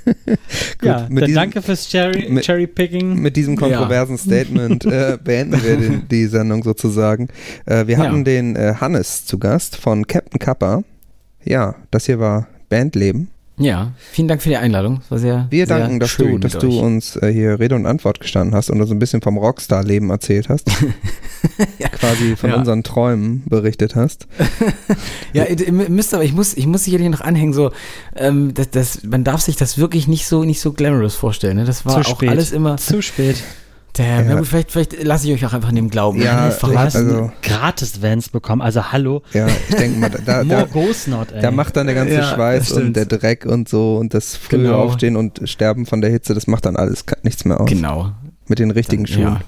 S3: ja,
S2: mit
S3: dann
S2: diesem-
S3: danke fürs Cherry,
S2: mit-
S3: Cherry Picking.
S2: Mit diesem kontroversen Statement äh, beenden wir den, die Sendung sozusagen. Äh, wir
S1: Ja.
S2: hatten den äh, Hannes zu Gast von Captain Kappa. Ja, das hier war Bandleben.
S1: Ja, vielen Dank für die Einladung. Das war sehr,
S2: Wir
S1: sehr
S2: danken, dass
S1: schön
S2: du, dass
S1: euch.
S2: du uns äh, hier Rede und Antwort gestanden hast und uns ein bisschen vom Rockstar-Leben erzählt hast. Quasi von
S1: Ja.
S2: unseren Träumen berichtet hast.
S1: Ja, ihr, ihr müsst aber, ich muss, ich muss sicherlich noch anhängen, so, ähm, das, das, man darf sich das wirklich nicht so, nicht so glamorous vorstellen. Ne? Das war
S3: Zu
S1: auch
S3: spät.
S1: alles immer.
S3: Zu spät.
S1: Damn,
S2: Ja.
S1: ja. gut, vielleicht, vielleicht lasse ich euch auch einfach in dem Glauben.
S2: Ja,
S1: Ich
S3: Du hast
S2: also-
S3: Gratis-Vans bekommen. Also hallo.
S2: Ja, ich denke mal, da,
S3: More
S2: da,
S3: not, ey.
S2: da macht dann der ganze
S1: Ja,
S2: Schweiß und der Dreck und so und das frühe
S1: Genau.
S2: Aufstehen und Sterben von der Hitze, das macht dann alles nichts mehr aus.
S1: Genau.
S2: Mit den richtigen Schuhen.
S1: Ja.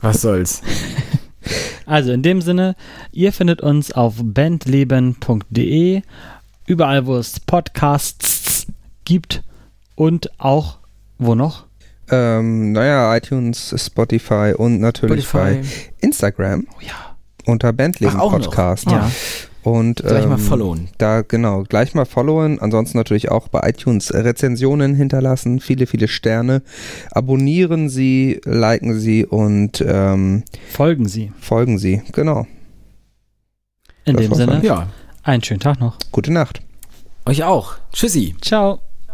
S1: Was soll's?
S3: Also in dem Sinne, ihr findet uns auf bandleben.de, überall wo es Podcasts gibt und auch wo noch?
S2: Ähm, naja, iTunes, Spotify und natürlich bei Instagram
S3: Oh ja.
S2: unter Bandleben
S1: Ach, auch noch.
S2: Podcast.
S3: Ja.
S2: Und
S1: Gleich mal
S2: ähm,
S1: followen.
S2: Da genau, gleich mal followen. Ansonsten natürlich auch bei iTunes Rezensionen hinterlassen, viele, viele Sterne. Abonnieren Sie, liken Sie und ähm,
S3: Folgen Sie.
S2: folgen Sie. Genau.
S3: In
S2: Das
S3: dem Sinne.
S1: Ja.
S3: einen schönen Tag noch.
S2: Gute Nacht.
S1: Euch auch. Tschüssi.
S3: Ciao.